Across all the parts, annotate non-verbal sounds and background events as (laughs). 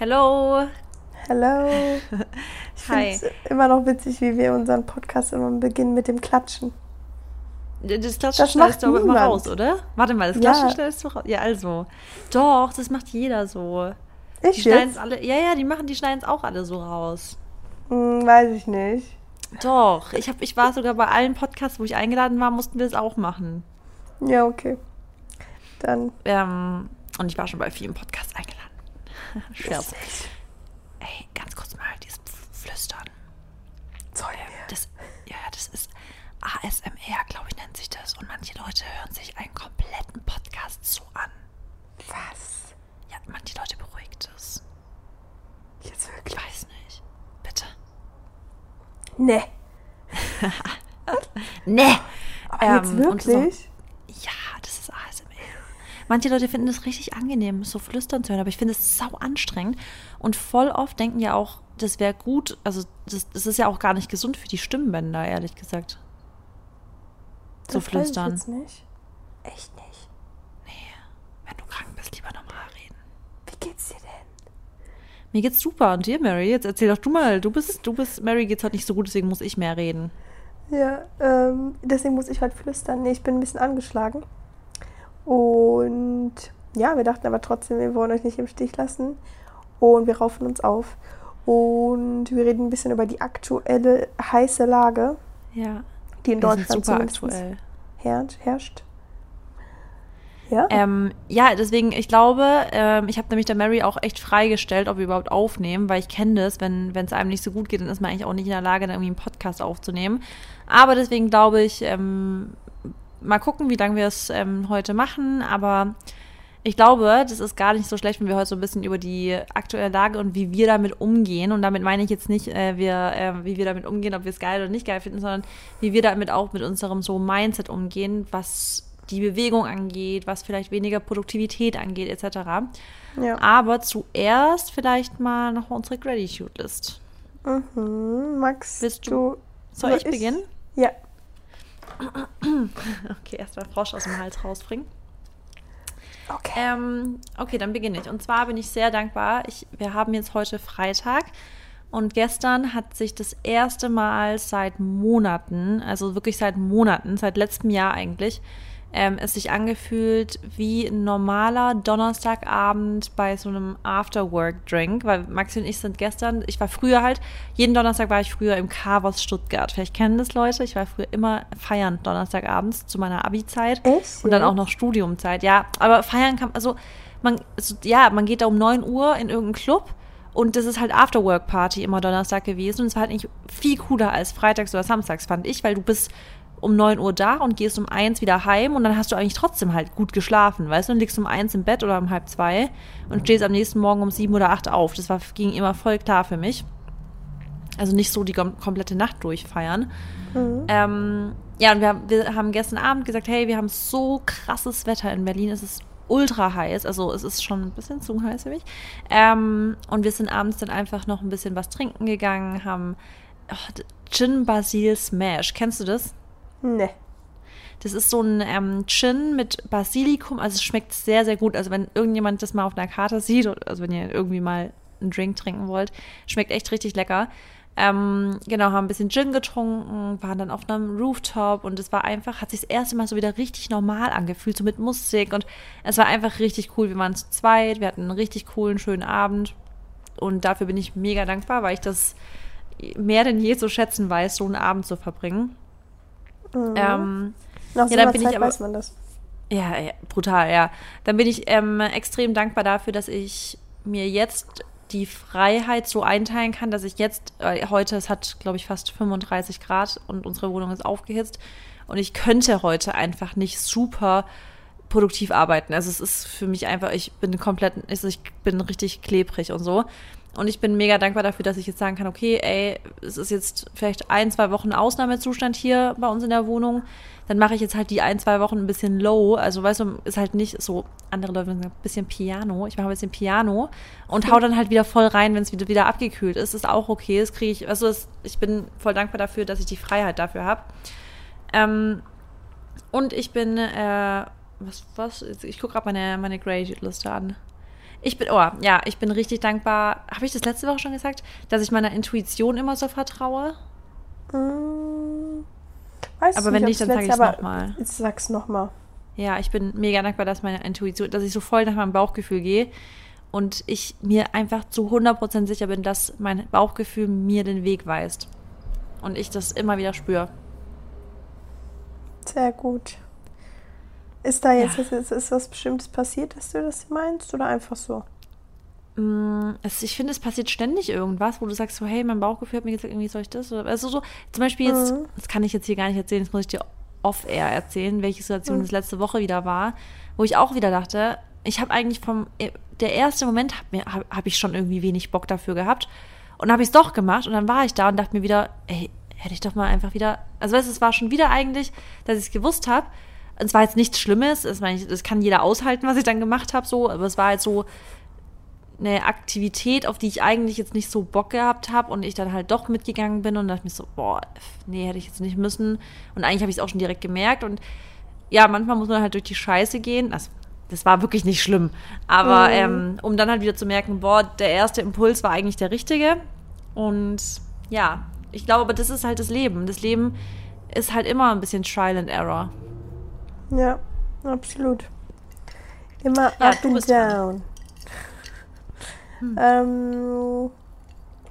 Hello. Hello. (laughs) Ich Hi. finde es immer noch witzig, wie wir unseren Podcast immer beginnen mit dem Klatschen. Das Klatschen Das stellst du aber immer niemand. raus, oder? Warte mal, das Ja. Klatschen stellst du raus. Ja, also. Doch, das macht jeder so. Die Ich schneiden es jetzt? alle. Ja, ja, die machen, die schneiden es auch alle so raus. Hm, weiß ich nicht. Doch, ich, hab, ich war sogar bei allen Podcasts, wo ich eingeladen war, mussten wir es auch machen. Ja, okay. Dann. Ähm, und ich war schon bei vielen Podcasts eingeladen. (laughs) Scherz. Ey, ganz kurz mal dieses Flüstern. Zoll Das, ja, das ist ASMR, glaube ich, nennt sich das. Und manche Leute hören sich einen kompletten Podcast so an. Was? Ja, manche Leute beruhigt es. Jetzt Ich wirklich? weiß nicht. Bitte. Nee. (laughs) Nee! Aber jetzt Ähm, so- wirklich? Ja, das ist ASMR. Manche Leute finden es richtig angenehm, so flüstern zu hören, aber ich finde es sau anstrengend. Und voll oft denken ja auch, das wäre gut, also das, das ist ja auch gar nicht gesund für die Stimmbänder, ehrlich gesagt. So Das weiß ich flüstern. jetzt nicht. Echt nicht. Wenn du krank bist, lieber normal reden. Wie geht's dir denn? Mir geht's super. Und dir, Mary? Jetzt erzähl doch du mal. Du bist, du bist, Mary geht's heute nicht so gut, deswegen muss ich mehr reden. Ja, ähm, deswegen muss ich heute flüstern. Nee, ich bin ein bisschen angeschlagen. Und ja, wir dachten aber trotzdem, wir wollen euch nicht im Stich lassen. Und wir raufen uns auf. Und wir reden ein bisschen über die aktuelle heiße Lage, Ja. die in Wir Deutschland super aktuell. herrscht. herrscht. Ja? Ähm, ja, deswegen, ich glaube, ähm, ich habe nämlich der Mary auch echt freigestellt, ob wir überhaupt aufnehmen, weil ich kenne das, wenn es einem nicht so gut geht, dann ist man eigentlich auch nicht in der Lage, dann irgendwie einen Podcast aufzunehmen. Aber deswegen glaube ich, ähm, mal gucken, wie lange wir es ähm, heute machen. Aber ich glaube, das ist gar nicht so schlecht, wenn wir heute so ein bisschen über die aktuelle Lage und wie wir damit umgehen. Und damit meine ich jetzt nicht, äh, wir, äh, wie wir damit umgehen, ob wir es geil oder nicht geil finden, sondern wie wir damit auch mit unserem so Mindset umgehen, was die Bewegung angeht, was vielleicht weniger Produktivität angeht, etc. ja. Aber zuerst vielleicht mal noch unsere Gratitude-List. Mhm. Max, Willst du- du. Soll ich ich? beginnen? Ja. (coughs) Okay, erstmal Frosch aus dem Hals rausbringen. Okay. Ähm, okay, dann beginne ich. Und zwar bin ich sehr dankbar. Ich, wir haben jetzt heute Freitag und gestern hat sich das erste Mal seit Monaten, also wirklich seit Monaten, seit letztem Jahr eigentlich, ähm, es sich angefühlt wie ein normaler Donnerstagabend bei so einem After-Work-Drink, weil Maxi und ich sind gestern, ich war früher halt, jeden Donnerstag war ich früher im Carvers Stuttgart. Vielleicht kennen das Leute, ich war früher immer feiern Donnerstagabends zu meiner Abi-Zeit. Und dann auch noch Studiumzeit, ja. Aber feiern kann, also man, also, ja, man geht da um 9 Uhr in irgendeinen Club und das ist halt Afterwork-Party immer Donnerstag gewesen und es war halt nicht viel cooler als freitags oder samstags, fand ich, weil du bist um 9 Uhr da und gehst um 1 wieder heim und dann hast du eigentlich trotzdem halt gut geschlafen, weißt du, und liegst um 1 im Bett oder um halb zwei und stehst am nächsten Morgen um 7 oder 8 auf. Das war, ging immer voll klar für mich. Also nicht so die kom komplette Nacht durchfeiern. Mhm. Ähm, ja, und wir, haben- wir haben gestern Abend gesagt, hey, wir haben so krasses Wetter in Berlin. Es ist ultra heiß. Also es ist schon ein bisschen zu heiß für mich. Ähm, und wir sind abends dann einfach noch ein bisschen was trinken gegangen, haben oh, Gin Basil Smash. Kennst du das? Nee. Das ist so ein ähm, Gin mit Basilikum. Also es schmeckt sehr, sehr gut. Also wenn irgendjemand das mal auf einer Karte sieht, also wenn ihr irgendwie mal einen Drink trinken wollt, schmeckt echt richtig lecker. Ähm, genau, haben ein bisschen Gin getrunken, waren dann auf einem Rooftop und es war einfach, hat sich das erste Mal so wieder richtig normal angefühlt, so mit Musik und es war einfach richtig cool. Wir waren zu zweit, wir hatten einen richtig coolen, schönen Abend und dafür bin ich mega dankbar, weil ich das mehr denn je zu schätzen weiß, so einen Abend zu verbringen. Mhm. Ähm, Nach so ja, dann bin ich Zeit aber- weiß man das. ja, ja, brutal, ja. Dann bin ich ähm, extrem dankbar dafür, dass ich mir jetzt die Freiheit so einteilen kann, dass ich jetzt, äh, heute, es hat, glaube ich, fast 35 Grad und unsere Wohnung ist aufgehitzt und ich könnte heute einfach nicht super produktiv arbeiten. Also es ist für mich einfach, ich bin komplett, also ich bin richtig klebrig und so. Und ich bin mega dankbar dafür, dass ich jetzt sagen kann, okay, ey, es ist jetzt vielleicht ein, zwei Wochen Ausnahmezustand hier bei uns in der Wohnung. Dann mache ich jetzt halt die ein, zwei Wochen ein bisschen low. Also weißt du, ist halt nicht so, andere Leute sagen, ein bisschen Piano. Ich mache ein bisschen Piano und hau dann halt wieder voll rein, wenn es wieder, wieder abgekühlt ist. Ist auch okay. Das kriege ich, also das, ich bin voll dankbar dafür, dass ich die Freiheit dafür habe. Ähm, und ich bin, äh, was, was, ich gucke gerade meine, meine Graded-Liste an. Ich bin, oh, ja, ich bin richtig dankbar. Habe ich das letzte Woche schon gesagt, dass ich meiner Intuition immer so vertraue? Mm, weiß aber wenn nicht, dann sage ich es nochmal. Ich sag's nochmal. Ja, ich bin mega dankbar, dass meine Intuition, dass ich so voll nach meinem Bauchgefühl gehe und ich mir einfach zu 100% sicher bin, dass mein Bauchgefühl mir den Weg weist. Und ich das immer wieder spüre. Sehr gut. Ist da jetzt, ja. ist, ist was Bestimmtes passiert, dass du das meinst oder einfach so? Mm, ich finde, es passiert ständig irgendwas, wo du sagst so, hey, mein Bauchgefühl hat mir gesagt, irgendwie soll ich das? Also so, zum Beispiel jetzt, mhm. das kann ich jetzt hier gar nicht erzählen, das muss ich dir off-air erzählen, welche Situation mhm. das letzte Woche wieder war, wo ich auch wieder dachte, ich habe eigentlich vom, der erste Moment habe hab ich schon irgendwie wenig Bock dafür gehabt und habe ich es doch gemacht und dann war ich da und dachte mir wieder, ey, hätte ich doch mal einfach wieder, also weißt, es war schon wieder eigentlich, dass ich es gewusst habe, es war jetzt nichts Schlimmes, das, meine ich, das kann jeder aushalten, was ich dann gemacht habe, so, aber es war halt so eine Aktivität, auf die ich eigentlich jetzt nicht so Bock gehabt habe und ich dann halt doch mitgegangen bin und dachte mir so, boah, nee, hätte ich jetzt nicht müssen. Und eigentlich habe ich es auch schon direkt gemerkt und ja, manchmal muss man halt durch die Scheiße gehen. Also, das war wirklich nicht schlimm. Aber mhm. ähm, um dann halt wieder zu merken, boah, der erste Impuls war eigentlich der richtige. Und ja, ich glaube, aber das ist halt das Leben. Das Leben ist halt immer ein bisschen Trial and Error. Ja, absolut. Immer ja, up and down. Hm. Ähm,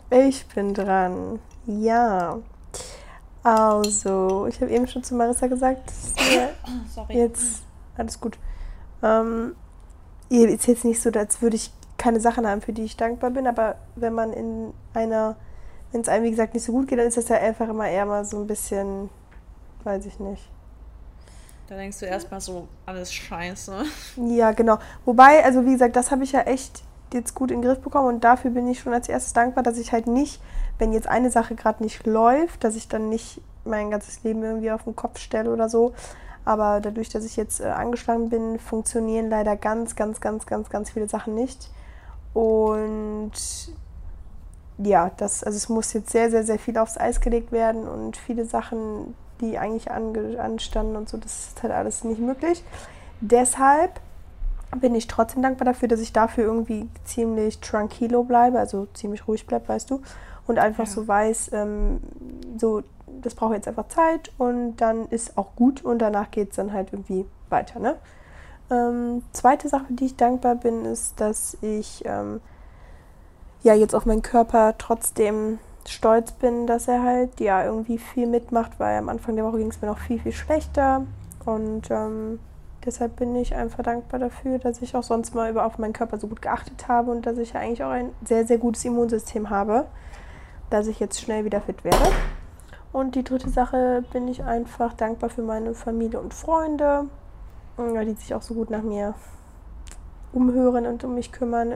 ich bin dran. Ja. Also, ich habe eben schon zu Marissa gesagt, (coughs) Sorry. jetzt alles gut. Ähm, ist jetzt nicht so, als würde ich keine Sachen haben, für die ich dankbar bin, aber wenn man in einer, wenn es einem wie gesagt nicht so gut geht, dann ist das ja einfach immer eher mal so ein bisschen, weiß ich nicht. Da denkst du erstmal so, alles scheiße. Ja, genau. Wobei, also wie gesagt, das habe ich ja echt jetzt gut in den Griff bekommen und dafür bin ich schon als erstes dankbar, dass ich halt nicht, wenn jetzt eine Sache gerade nicht läuft, dass ich dann nicht mein ganzes Leben irgendwie auf den Kopf stelle oder so. Aber dadurch, dass ich jetzt äh, angeschlagen bin, funktionieren leider ganz, ganz, ganz, ganz, ganz viele Sachen nicht. Und ja, das, also es muss jetzt sehr, sehr, sehr viel aufs Eis gelegt werden und viele Sachen die eigentlich anstanden und so, das ist halt alles nicht möglich. Deshalb bin ich trotzdem dankbar dafür, dass ich dafür irgendwie ziemlich tranquilo bleibe, also ziemlich ruhig bleibe, weißt du, und einfach ja. so weiß, ähm, so, das braucht jetzt einfach Zeit und dann ist auch gut und danach geht es dann halt irgendwie weiter, ne? Ähm, zweite Sache, die ich dankbar bin, ist, dass ich ähm, ja jetzt auf meinen Körper trotzdem stolz bin, dass er halt ja irgendwie viel mitmacht, weil am Anfang der Woche ging es mir noch viel, viel schlechter. Und ähm, deshalb bin ich einfach dankbar dafür, dass ich auch sonst mal über auf meinen Körper so gut geachtet habe und dass ich ja eigentlich auch ein sehr, sehr gutes Immunsystem habe, dass ich jetzt schnell wieder fit werde. Und die dritte Sache bin ich einfach dankbar für meine Familie und Freunde, die sich auch so gut nach mir umhören und um mich kümmern.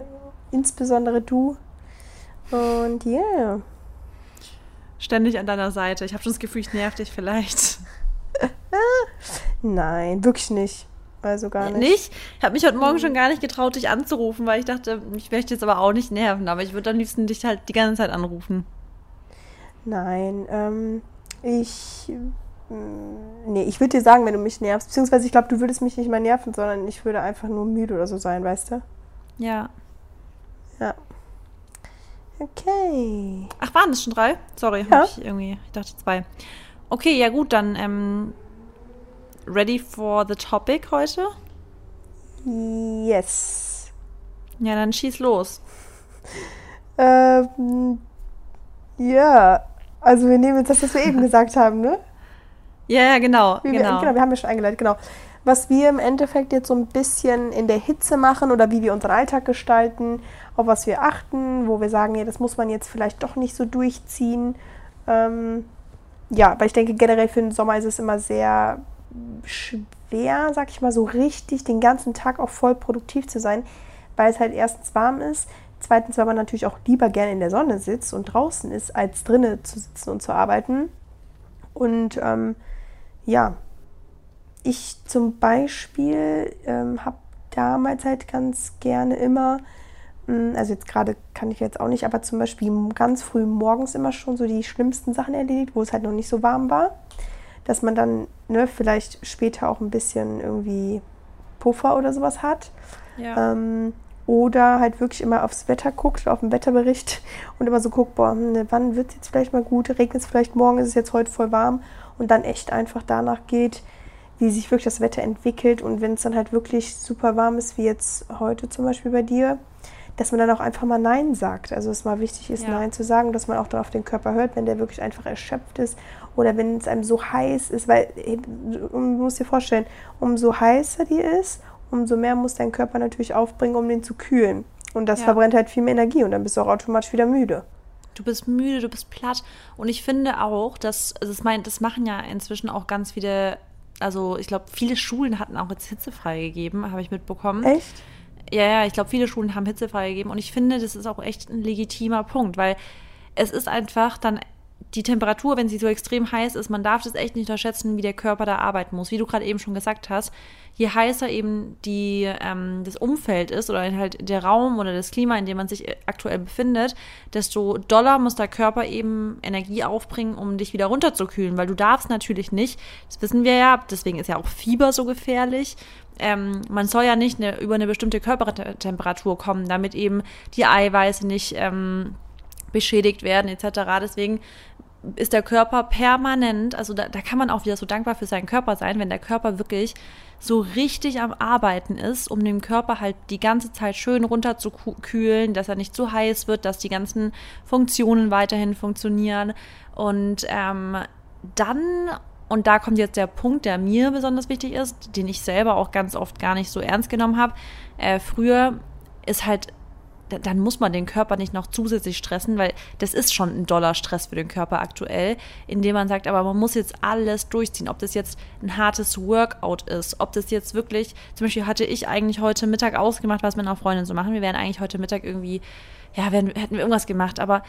Insbesondere du. Und. Yeah ständig an deiner Seite. Ich habe schon das Gefühl, ich nerv dich vielleicht. (laughs) Nein, wirklich nicht. Also gar nicht. Nicht? Ich habe mich heute Morgen schon gar nicht getraut, dich anzurufen, weil ich dachte, ich möchte jetzt aber auch nicht nerven. Aber ich würde am liebsten dich halt die ganze Zeit anrufen. Nein, ähm, ich. Mm, nee, ich würde dir sagen, wenn du mich nervst. Beziehungsweise ich glaube, du würdest mich nicht mal nerven, sondern ich würde einfach nur müde oder so sein, weißt du? Ja. Ja. Okay. Ach, waren das schon drei? Sorry, ja. ich irgendwie, ich dachte zwei. Okay, ja gut, dann ähm, ready for the topic heute? Yes. Ja, dann schieß los. ähm, ja, also wir nehmen jetzt das, was wir eben (laughs) gesagt haben, ne? Ja, ja, genau. Wie genau. Wir, genau, wir haben ja schon eingeleitet, genau. Was wir im Endeffekt jetzt so ein bisschen in der Hitze machen oder wie wir unseren Alltag gestalten, auf was wir achten, wo wir sagen, ja, das muss man jetzt vielleicht doch nicht so durchziehen. Ähm, ja, aber ich denke generell für den Sommer ist es immer sehr schwer, sag ich mal, so richtig den ganzen Tag auch voll produktiv zu sein, weil es halt erstens warm ist, zweitens, weil man natürlich auch lieber gerne in der Sonne sitzt und draußen ist, als drinnen zu sitzen und zu arbeiten. Und ähm, ja, ich zum Beispiel ähm, habe damals halt ganz gerne immer hm, also jetzt gerade kann ich jetzt auch nicht, aber zum Beispiel ganz früh morgens immer schon so die schlimmsten Sachen erledigt, wo es halt noch nicht so warm war, dass man dann ne, vielleicht später auch ein bisschen irgendwie Puffer oder sowas hat. Ja. Ähm, Oder halt wirklich immer aufs Wetter guckt, auf den Wetterbericht (laughs) und immer so guckt, boah, hm, wann wird es jetzt vielleicht mal gut, regnet es vielleicht morgen, ist es jetzt heute voll warm und dann echt einfach danach geht, wie sich wirklich das Wetter entwickelt und wenn es dann halt wirklich super warm ist, wie jetzt heute zum Beispiel bei dir, dass man dann auch einfach mal Nein sagt. Also es mal wichtig ist, ja. Nein zu sagen, dass man auch darauf den Körper hört, wenn der wirklich einfach erschöpft ist oder wenn es einem so heiß ist, weil du musst dir vorstellen, umso heißer die ist, umso mehr muss dein Körper natürlich aufbringen, um den zu kühlen. Und das ja. verbrennt halt viel mehr Energie und dann bist du auch automatisch wieder müde. Du bist müde, du bist platt. Und ich finde auch, dass, also das, mein, das machen ja inzwischen auch ganz viele, also ich glaube, viele Schulen hatten auch jetzt hitzefrei gegeben, habe ich mitbekommen. Echt? Ja, ja, ich glaube, viele Schulen haben hitzefrei gegeben. Und ich finde, das ist auch echt ein legitimer Punkt, weil es ist einfach dann die Temperatur, wenn sie so extrem heiß ist, man darf das echt nicht unterschätzen, wie der Körper da arbeiten muss. Wie du gerade eben schon gesagt hast, je heißer eben die, ähm, das Umfeld ist oder halt der Raum oder das Klima, in dem man sich aktuell befindet, desto doller muss der Körper eben Energie aufbringen, um dich wieder runterzukühlen, weil du darfst natürlich nicht, das wissen wir ja, deswegen ist ja auch Fieber so gefährlich. Ähm, man soll ja nicht eine, über eine bestimmte Körpertemperatur kommen, damit eben die Eiweiße nicht ähm, beschädigt werden etc. Deswegen ist der Körper permanent, also da, da kann man auch wieder so dankbar für seinen Körper sein, wenn der Körper wirklich so richtig am Arbeiten ist, um den Körper halt die ganze Zeit schön runterzukühlen, dass er nicht zu heiß wird, dass die ganzen Funktionen weiterhin funktionieren. Und ähm, dann, und da kommt jetzt der Punkt, der mir besonders wichtig ist, den ich selber auch ganz oft gar nicht so ernst genommen habe. Äh, früher ist halt dann muss man den Körper nicht noch zusätzlich stressen, weil das ist schon ein doller Stress für den Körper aktuell, indem man sagt, aber man muss jetzt alles durchziehen, ob das jetzt ein hartes Workout ist, ob das jetzt wirklich, zum Beispiel hatte ich eigentlich heute Mittag ausgemacht, was mit einer Freundin zu machen. Wir wären eigentlich heute Mittag irgendwie, ja, hätten wir irgendwas gemacht, aber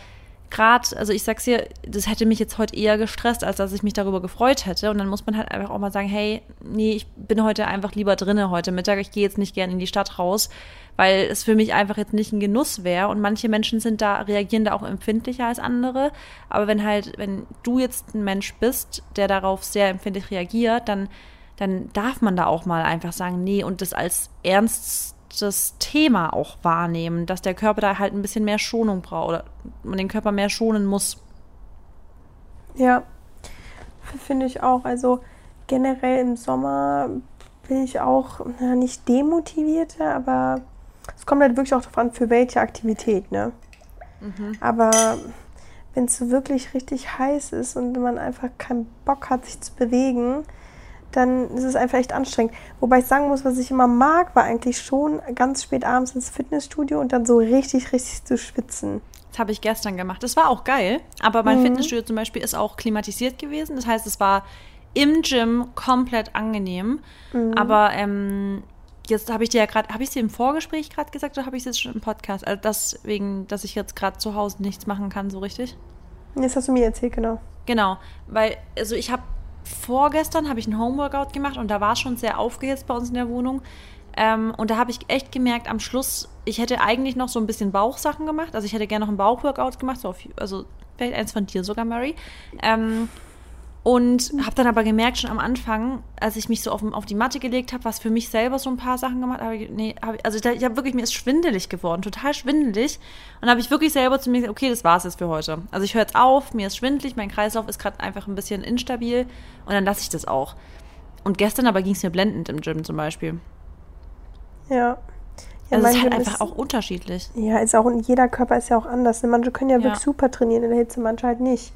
gerade, also ich sag's dir, das hätte mich jetzt heute eher gestresst, als dass ich mich darüber gefreut hätte. Und dann muss man halt einfach auch mal sagen, hey, nee, ich bin heute einfach lieber drinne heute Mittag. Ich gehe jetzt nicht gerne in die Stadt raus, weil es für mich einfach jetzt nicht ein Genuss wäre. Und manche Menschen sind da, reagieren da auch empfindlicher als andere. Aber wenn halt, wenn du jetzt ein Mensch bist, der darauf sehr empfindlich reagiert, dann, dann darf man da auch mal einfach sagen, nee, und das als ernstes Thema auch wahrnehmen, dass der Körper da halt ein bisschen mehr Schonung braucht oder man den Körper mehr schonen muss. Ja, finde ich auch. Also generell im Sommer bin ich auch na, nicht demotivierter, aber es kommt halt wirklich auch darauf an, für welche Aktivität, ne? Mhm. Aber wenn es so wirklich richtig heiß ist und man einfach keinen Bock hat, sich zu bewegen, dann ist es einfach echt anstrengend. Wobei ich sagen muss, was ich immer mag, war eigentlich schon ganz spät abends ins Fitnessstudio und dann so richtig, richtig zu schwitzen. Das habe ich gestern gemacht. Das war auch geil. Aber mein mhm. Fitnessstudio zum Beispiel ist auch klimatisiert gewesen. Das heißt, es war im Gym komplett angenehm. Mhm. Aber ähm, jetzt habe ich dir ja gerade, habe ich es dir im Vorgespräch gerade gesagt oder habe ich es jetzt schon im Podcast? Also deswegen, dass ich jetzt gerade zu Hause nichts machen kann, so richtig? Jetzt hast du mir erzählt, genau. Genau, weil, also ich habe vorgestern habe ich ein Homeworkout gemacht und da war es schon sehr aufgehitzt bei uns in der Wohnung. Ähm, und da habe ich echt gemerkt, am Schluss, ich hätte eigentlich noch so ein bisschen Bauchsachen gemacht. Also ich hätte gerne noch ein Bauchworkout gemacht, so auf, also vielleicht eins von dir sogar, Mary. Ähm, und habe dann aber gemerkt, schon am Anfang, als ich mich so auf, auf die Matte gelegt habe, was für mich selber so ein paar Sachen gemacht habe, nee, hab also ich, ich habe wirklich, mir ist schwindelig geworden, total schwindelig. Und habe ich wirklich selber zu mir gesagt, okay, das war's jetzt für heute. Also ich höre jetzt auf, mir ist schwindelig, mein Kreislauf ist gerade einfach ein bisschen instabil und dann lasse ich das auch. Und gestern aber ging es mir blendend im Gym zum Beispiel. Ja. ja also es ist halt einfach ist, auch unterschiedlich. Ja, ist auch, jeder Körper ist ja auch anders. Manche können ja, ja. wirklich super trainieren in der Hitze, manche halt nicht.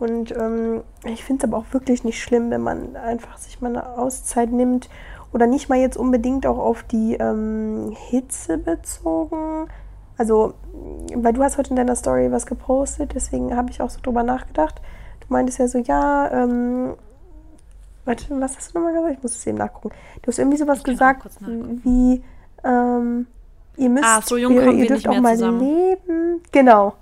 Und ähm, ich finde es aber auch wirklich nicht schlimm, wenn man einfach sich mal eine Auszeit nimmt oder nicht mal jetzt unbedingt auch auf die ähm, Hitze bezogen. Also, weil du hast heute in deiner Story was gepostet, deswegen habe ich auch so drüber nachgedacht. Du meintest ja so, ja, ähm, warte, was hast du nochmal gesagt? Ich muss es eben nachgucken. Du hast irgendwie sowas gesagt wie, ähm, ihr müsst, ah, so jung ihr, ihr dürft auch mal zusammen. leben. Genau.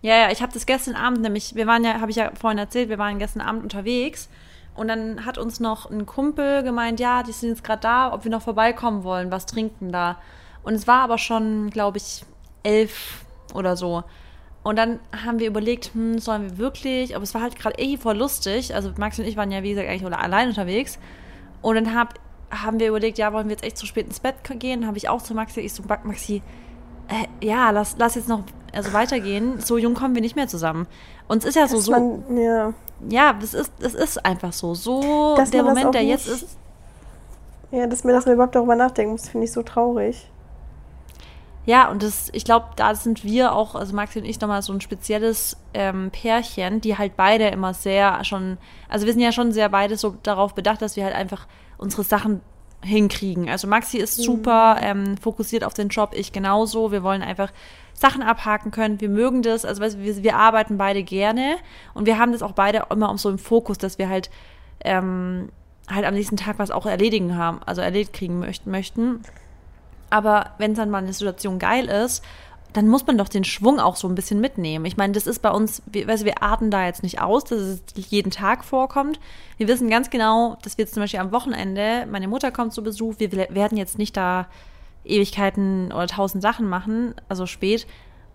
Ja, ja, ich habe das gestern Abend nämlich, wir waren ja, habe ich ja vorhin erzählt, wir waren gestern Abend unterwegs und dann hat uns noch ein Kumpel gemeint, ja, die sind jetzt gerade da, ob wir noch vorbeikommen wollen, was trinken da. Und es war aber schon, glaube ich, elf oder so. Und dann haben wir überlegt, hm, sollen wir wirklich, aber es war halt gerade eh voll lustig. Also Max und ich waren ja, wie gesagt, eigentlich allein unterwegs. Und dann habe haben wir überlegt, ja, wollen wir jetzt echt zu spät ins Bett gehen? Habe ich auch zu Maxi, ich so, Maxi, äh, ja, lass, lass jetzt noch also weitergehen. So jung kommen wir nicht mehr zusammen. Und es ist ja so, so. Man, ja, ja das, ist, das ist einfach so. So dass der Moment, der nicht, jetzt ist. Ja, dass mir das überhaupt darüber nachdenken muss, finde ich so traurig. Ja, und das, ich glaube, da sind wir auch, also Maxi und ich nochmal so ein spezielles ähm, Pärchen, die halt beide immer sehr schon, also wir sind ja schon sehr beide so darauf bedacht, dass wir halt einfach unsere Sachen hinkriegen. Also Maxi ist mhm. super ähm, fokussiert auf den Job, ich genauso. Wir wollen einfach Sachen abhaken können. Wir mögen das. Also wir, wir arbeiten beide gerne und wir haben das auch beide immer um so im Fokus, dass wir halt ähm, halt am nächsten Tag was auch erledigen haben, also erledigt kriegen möchten. möchten. Aber wenn dann mal eine Situation geil ist dann muss man doch den Schwung auch so ein bisschen mitnehmen. Ich meine, das ist bei uns, wir, weißt, wir arten da jetzt nicht aus, dass es jeden Tag vorkommt. Wir wissen ganz genau, dass wir jetzt zum Beispiel am Wochenende, meine Mutter kommt zu Besuch, wir werden jetzt nicht da Ewigkeiten oder tausend Sachen machen, also spät.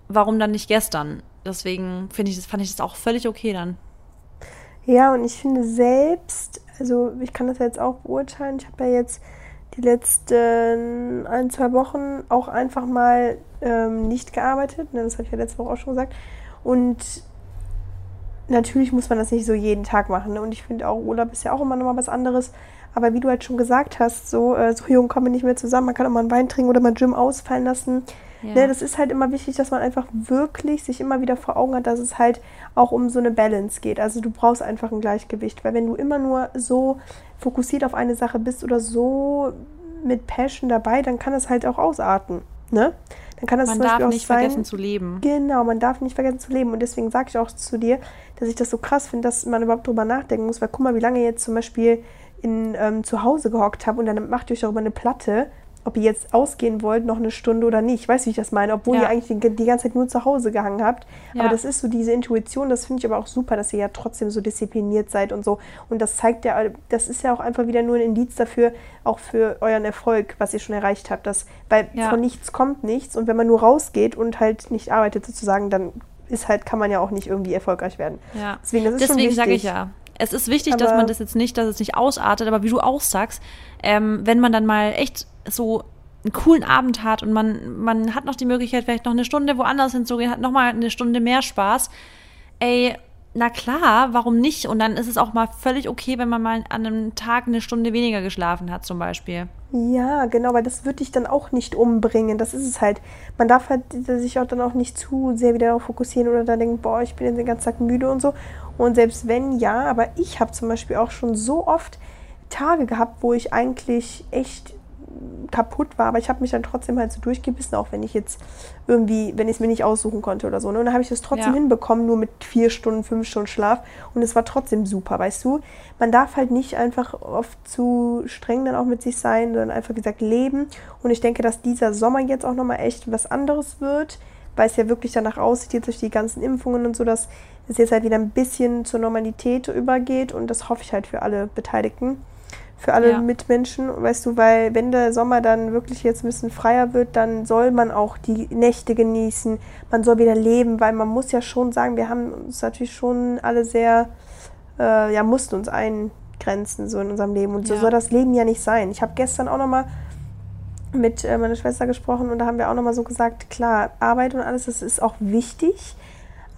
Warum dann nicht gestern? Deswegen finde ich das, fand ich das auch völlig okay dann. Ja, und ich finde selbst, also ich kann das jetzt auch beurteilen, ich habe ja jetzt die letzten ein, zwei Wochen auch einfach mal ähm, nicht gearbeitet. Ne? Das habe ich ja letzte Woche auch schon gesagt. Und natürlich muss man das nicht so jeden Tag machen. Ne? Und ich finde auch, Urlaub ist ja auch immer noch mal was anderes. Aber wie du halt schon gesagt hast, so, äh, so jung kommen wir nicht mehr zusammen. Man kann auch mal einen Wein trinken oder mal Gym ausfallen lassen. Ja. Ne, das ist halt immer wichtig, dass man einfach wirklich sich immer wieder vor Augen hat, dass es halt auch um so eine Balance geht. Also du brauchst einfach ein Gleichgewicht, weil wenn du immer nur so fokussiert auf eine Sache bist oder so mit Passion dabei, dann kann das halt auch ausarten. Ne? Dann kann das man darf nicht sein, vergessen zu leben. Genau, man darf nicht vergessen zu leben. Und deswegen sage ich auch zu dir, dass ich das so krass finde, dass man überhaupt drüber nachdenken muss. Weil guck mal, wie lange ihr jetzt zum Beispiel in, ähm, zu Hause gehockt habt und dann macht ihr euch darüber eine Platte ob ihr jetzt ausgehen wollt, noch eine Stunde oder nicht. Weißt du, wie ich das meine? Obwohl ja. ihr eigentlich die, die, ganze Zeit nur zu Hause gehangen habt. Ja. Aber das ist so diese Intuition, das finde ich aber auch super, dass ihr ja trotzdem so diszipliniert seid und so. Und das zeigt ja, das ist ja auch einfach wieder nur ein Indiz dafür, auch für euren Erfolg, was ihr schon erreicht habt. Dass, weil ja. von nichts kommt nichts. Und wenn man nur rausgeht und halt nicht arbeitet sozusagen, dann ist halt, kann man ja auch nicht irgendwie erfolgreich werden. Ja. Deswegen, Deswegen sage ich ja, es ist wichtig, aber dass man das jetzt nicht, dass es nicht ausartet, aber wie du auch sagst, ähm, wenn man dann mal echt so einen coolen Abend hat und man, man hat noch die Möglichkeit, vielleicht noch eine Stunde woanders hinzugehen, hat noch mal eine Stunde mehr Spaß. Ey, na klar, warum nicht? Und dann ist es auch mal völlig okay, wenn man mal an einem Tag eine Stunde weniger geschlafen hat, zum Beispiel. Ja, genau, weil das wird dich dann auch nicht umbringen. Das ist es halt. Man darf halt sich auch dann auch nicht zu sehr wieder darauf fokussieren oder dann denken, boah, ich bin den ganzen Tag müde und so. Und selbst wenn ja, aber ich habe zum Beispiel auch schon so oft Tage gehabt, wo ich eigentlich echt kaputt war, aber ich habe mich dann trotzdem halt so durchgebissen, auch wenn ich jetzt irgendwie, wenn ich es mir nicht aussuchen konnte oder so. Ne? Und dann habe ich es trotzdem ja. hinbekommen, nur mit vier Stunden, fünf Stunden Schlaf. Und es war trotzdem super, weißt du? Man darf halt nicht einfach oft zu streng dann auch mit sich sein, sondern einfach wie gesagt leben. Und ich denke, dass dieser Sommer jetzt auch nochmal echt was anderes wird, weil es ja wirklich danach aussieht, jetzt durch die ganzen Impfungen und so, dass es jetzt halt wieder ein bisschen zur Normalität übergeht. Und das hoffe ich halt für alle Beteiligten für alle ja. Mitmenschen, weißt du, weil wenn der Sommer dann wirklich jetzt ein bisschen freier wird, dann soll man auch die Nächte genießen, man soll wieder leben, weil man muss ja schon sagen, wir haben uns natürlich schon alle sehr, äh, ja, mussten uns eingrenzen so in unserem Leben und so soll das Leben ja nicht sein. Ich habe gestern auch nochmal mit äh, meiner Schwester gesprochen und da haben wir auch nochmal so gesagt, klar, Arbeit und alles, das ist auch wichtig,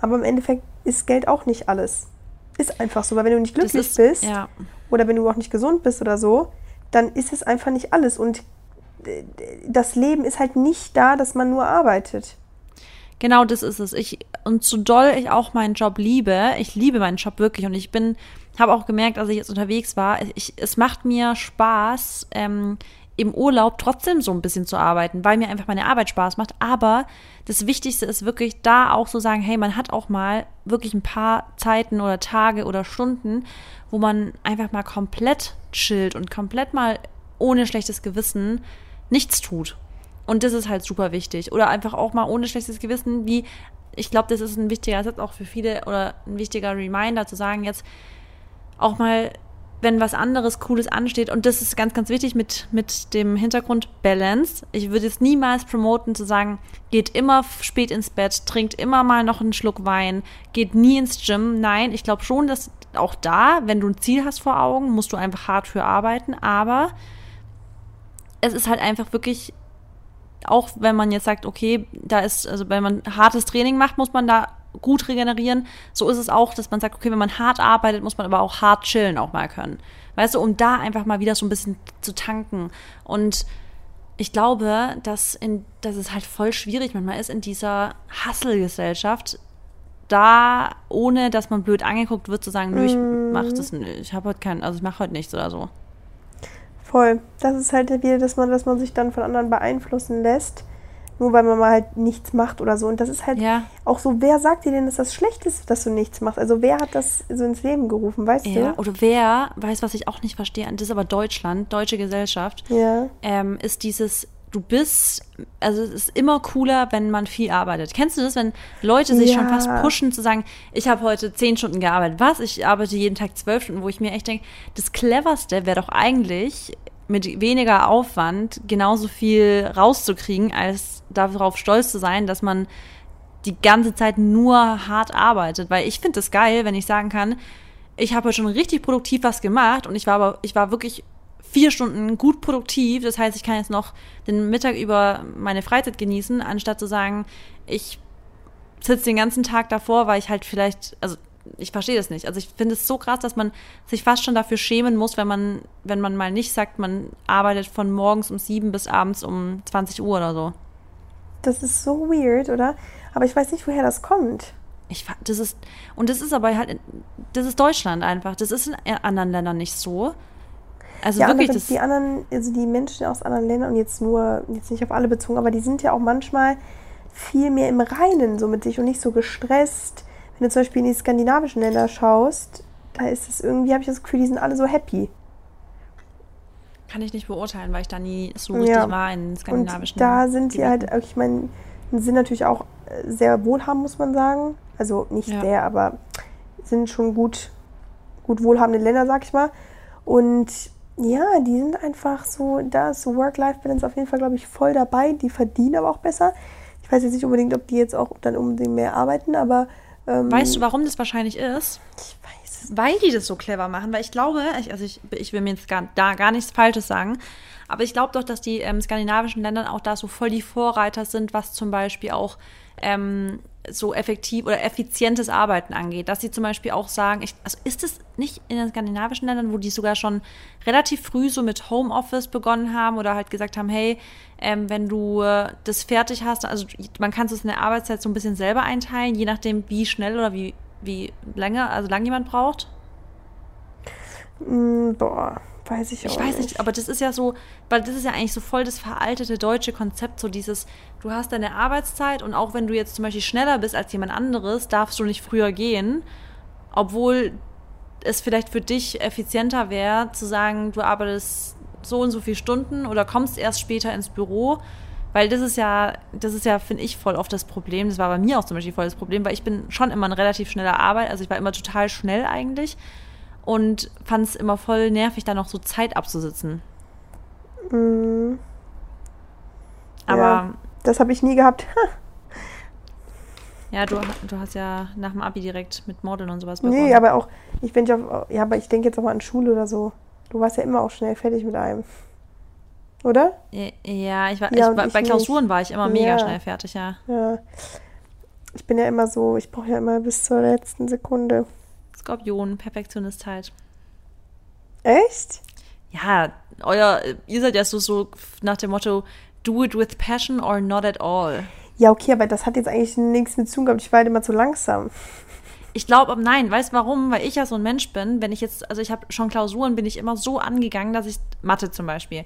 aber im Endeffekt ist Geld auch nicht alles. Ist einfach so, weil wenn du nicht glücklich ist, bist, ja oder wenn du auch nicht gesund bist oder so, dann ist es einfach nicht alles. Und das Leben ist halt nicht da, dass man nur arbeitet. Genau, das ist es. Ich, und so doll ich auch meinen Job liebe, ich liebe meinen Job wirklich und ich bin, habe auch gemerkt, als ich jetzt unterwegs war, ich, es macht mir Spaß, ähm, im Urlaub trotzdem so ein bisschen zu arbeiten, weil mir einfach meine Arbeit Spaß macht. Aber das Wichtigste ist wirklich da auch so sagen, hey, man hat auch mal wirklich ein paar Zeiten oder Tage oder Stunden, wo man einfach mal komplett chillt und komplett mal ohne schlechtes Gewissen nichts tut. Und das ist halt super wichtig. Oder einfach auch mal ohne schlechtes Gewissen, wie, ich glaube, das ist ein wichtiger Satz auch für viele oder ein wichtiger Reminder zu sagen, jetzt auch mal wenn was anderes Cooles ansteht. Und das ist ganz, ganz wichtig mit, mit dem Hintergrund Balance. Ich würde es niemals promoten zu sagen, geht immer spät ins Bett, trinkt immer mal noch einen Schluck Wein, geht nie ins Gym. Nein, ich glaube schon, dass auch da, wenn du ein Ziel hast vor Augen, musst du einfach hart für arbeiten. Aber es ist halt einfach wirklich, auch wenn man jetzt sagt, okay, da ist, also wenn man hartes Training macht, muss man da gut regenerieren. So ist es auch, dass man sagt, okay, wenn man hart arbeitet, muss man aber auch hart chillen auch mal können. Weißt du, um da einfach mal wieder so ein bisschen zu tanken. Und ich glaube, dass, in, dass es halt voll schwierig manchmal ist in dieser Hustle-Gesellschaft, da, ohne dass man blöd angeguckt wird, zu sagen, nö, ich mach das nicht, ich habe heute keinen, also ich mache heute nichts oder so. Voll. Das ist halt wieder, dass man, dass man sich dann von anderen beeinflussen lässt, nur weil man mal halt nichts macht oder so. Und das ist halt Ja. auch so, wer sagt dir denn, dass das schlecht ist, dass du nichts machst? Also wer hat das so ins Leben gerufen, weißt Ja, du? oder wer, weiß, was ich auch nicht verstehe, das ist aber Deutschland, deutsche Gesellschaft, Ja. ähm, ist dieses, du bist, also es ist immer cooler, wenn man viel arbeitet. Kennst du das, wenn Leute sich schon Ja. fast pushen zu sagen, ich habe heute zehn Stunden gearbeitet, was? Ich arbeite jeden Tag zwölf Stunden, wo ich mir echt denke, das Cleverste wäre doch eigentlich, mit weniger Aufwand genauso viel rauszukriegen, als darauf stolz zu sein, dass man die ganze Zeit nur hart arbeitet. Weil ich finde es geil, wenn ich sagen kann, ich habe heute schon richtig produktiv was gemacht und ich war aber, ich war wirklich vier Stunden gut produktiv. Das heißt, ich kann jetzt noch den Mittag über meine Freizeit genießen, anstatt zu sagen, ich sitze den ganzen Tag davor, weil ich halt vielleicht, also ich verstehe das nicht. Also ich finde es so krass, dass man sich fast schon dafür schämen muss, wenn man, wenn man mal nicht sagt, man arbeitet von morgens um sieben bis abends um 20 Uhr oder so. Das ist so weird, oder? Aber ich weiß nicht, woher das kommt. Ich, das ist, und das ist aber halt, das ist Deutschland einfach. Das ist in anderen Ländern nicht so. Also ja, wirklich, andere, das, die anderen, also die Menschen aus anderen Ländern und jetzt nur, jetzt nicht auf alle bezogen, aber die sind ja auch manchmal viel mehr im Reinen so mit sich und nicht so gestresst. Wenn du zum Beispiel in die skandinavischen Länder schaust, da ist es irgendwie, habe ich das Gefühl, die sind alle so happy. kann ich nicht beurteilen, weil ich da nie so richtig Ja. war in skandinavischen da sind die Gebieten. halt, ich meine, sind natürlich auch äh, sehr wohlhabend, muss man sagen. Also nicht Ja. sehr, aber sind schon gut, gut wohlhabende Länder, sag ich mal. Und ja, die sind einfach so, da ist Work-Life-Balance auf jeden Fall, glaube ich, voll dabei. Die verdienen aber auch besser. Ich weiß jetzt nicht unbedingt, ob die jetzt auch dann unbedingt mehr arbeiten, aber ähm, Weißt du, warum das wahrscheinlich ist? ich weiß es. Weil die das so clever machen, weil ich glaube, ich, also ich, ich will mir jetzt gar, da gar nichts Falsches sagen, aber ich glaube doch, dass die ähm, skandinavischen Länder auch da so voll die Vorreiter sind, was zum Beispiel auch ähm, so effektiv oder effizientes Arbeiten angeht. Dass sie zum Beispiel auch sagen, ich, also ist es nicht in den skandinavischen Ländern, wo die sogar schon relativ früh so mit Homeoffice begonnen haben oder halt gesagt haben, hey, ähm, wenn du äh, das fertig hast, also man kann es in der Arbeitszeit so ein bisschen selber einteilen, je nachdem, wie schnell oder wie, wie lange, also lang jemand braucht. Mm, boah, weiß ich auch Ich weiß nicht, aber das ist ja so, weil das ist ja eigentlich so voll das veraltete deutsche Konzept, so dieses, du hast deine Arbeitszeit und auch wenn du jetzt zum Beispiel schneller bist als jemand anderes, darfst du nicht früher gehen, obwohl es vielleicht für dich effizienter wäre, zu sagen, du arbeitest so und so viele Stunden oder kommst erst später ins Büro. Weil das ist ja, das ist ja, finde ich, voll oft das Problem. Das war bei mir auch zum Beispiel voll das Problem, weil ich bin schon immer ein relativ schneller Arbeit, also ich war immer total schnell eigentlich und fand es immer voll nervig, da noch so Zeit abzusitzen. Mm, Aber Ja. das habe ich nie gehabt. (laughs) ja, du, du hast ja nach dem Abi direkt mit Modeln und sowas begonnen. Nee, aber auch, ich bin ja, ja, aber ich denke jetzt auch mal an Schule oder so. Du warst ja immer auch schnell fertig mit einem. Oder? Ja, ich war, Ja, ich, war ich bei Klausuren nicht. war ich immer mega Ja. schnell fertig, ja. Ja. Ich bin ja immer so, ich brauche ja immer bis zur letzten Sekunde. Skorpion, Perfektionist halt. Echt? Ja, euer, ihr seid ja so, so nach dem Motto, do it with passion or not at all. Ja, okay, aber das hat jetzt eigentlich nichts mit zu tun gehabt. Ich war halt immer zu langsam. Ich glaube, nein, weißt du warum? Weil ich ja so ein Mensch bin, wenn ich jetzt, also ich habe schon Klausuren, bin ich immer so angegangen, dass ich, Mathe zum Beispiel,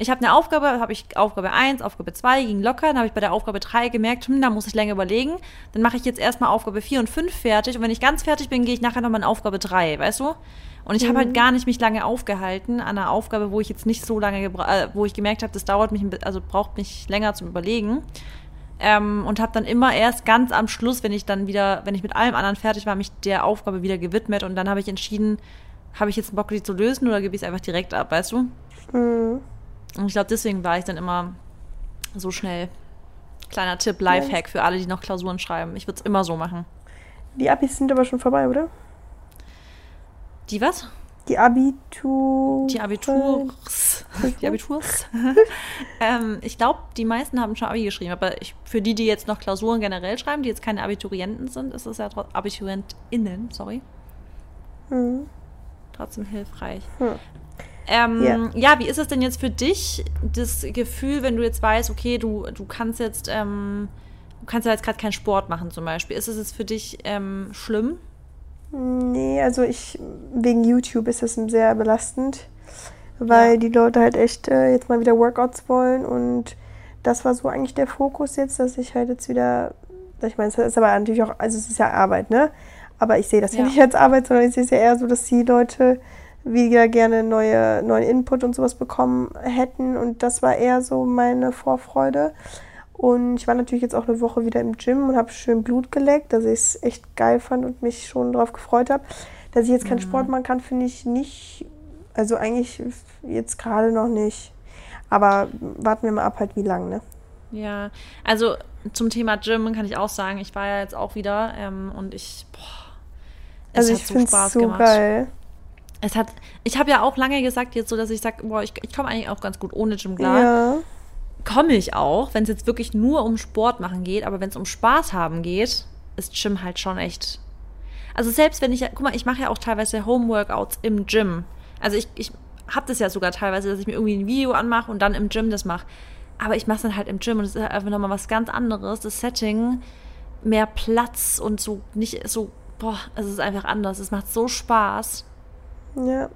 ich habe eine Aufgabe, habe ich Aufgabe 1, Aufgabe 2, ging locker, dann habe ich bei der Aufgabe 3 gemerkt, hm, da muss ich länger überlegen, dann mache ich jetzt erstmal Aufgabe 4 und 5 fertig und wenn ich ganz fertig bin, gehe ich nachher nochmal in Aufgabe 3, weißt du? Und ich habe halt gar nicht mich lange aufgehalten an einer Aufgabe, wo ich jetzt nicht so lange, äh, wo ich gemerkt habe, das dauert mich, also braucht mich länger zum Überlegen. Ähm, und habe dann immer erst ganz am Schluss, wenn ich dann wieder, wenn ich mit allem anderen fertig war, mich der Aufgabe wieder gewidmet und dann habe ich entschieden, habe ich jetzt Bock, die zu lösen oder gebe ich es einfach direkt ab, weißt du? Mhm. Und ich glaube, deswegen war ich dann immer so schnell. Kleiner Tipp, Lifehack für alle, die noch Klausuren schreiben. Ich würde es immer so machen. Die Abis sind aber schon vorbei, oder? Die was? Die Abitur. Die Abiturs. Die Abiturs. (laughs) ähm, ich glaube, die meisten haben schon Abi geschrieben, aber ich, für die, die jetzt noch Klausuren generell schreiben, die jetzt keine Abiturienten sind, ist es ja trotzdem AbiturientInnen, sorry. Hm. Trotzdem hilfreich. Hm. Ähm, Ja. ja. wie ist es denn jetzt für dich, das Gefühl, wenn du jetzt weißt, okay, du, du kannst jetzt, ähm, du kannst ja jetzt gerade keinen Sport machen zum Beispiel. Ist es jetzt für dich ähm, schlimm? Nee, also ich, wegen YouTube ist das sehr belastend, weil Ja. die Leute halt echt äh, jetzt mal wieder Workouts wollen und das war so eigentlich der Fokus jetzt, dass ich halt jetzt wieder, ich meine, es ist aber natürlich auch, also es ist ja Arbeit, ne? Aber ich sehe das ja, Ja. nicht als Arbeit, sondern ich sehe es ja eher so, dass die Leute wieder gerne neue, neuen Input und sowas bekommen hätten und das war eher so meine Vorfreude. Und ich war natürlich jetzt auch eine Woche wieder im Gym und habe schön Blut geleckt, dass ich es echt geil fand und mich schon darauf gefreut habe. Dass ich jetzt keinen Sport machen kann, finde ich nicht, also eigentlich jetzt gerade noch nicht. Aber warten wir mal ab, halt wie lang, ne? Ja, also zum Thema Gym kann ich auch sagen, ich war ja jetzt auch wieder ähm, und ich, boah, Also ich finde es so gemacht. geil. Es hat, ich habe ja auch lange gesagt jetzt so, dass ich sage, boah, ich, ich komme eigentlich auch ganz gut ohne Gym klar. Ja. Komme ich auch, wenn es jetzt wirklich nur um Sport machen geht, aber wenn es um Spaß haben geht, ist Gym halt schon echt. Also selbst wenn ich, guck mal, ich mache ja auch teilweise Homeworkouts im Gym. Also ich, ich habe das ja sogar teilweise, dass ich mir irgendwie ein Video anmache und dann im Gym das mache. Aber ich mache es dann halt im Gym und es ist halt einfach nochmal was ganz anderes. Das Setting, mehr Platz und so nicht so, boah, es ist einfach anders. Es macht so Spaß. Ja.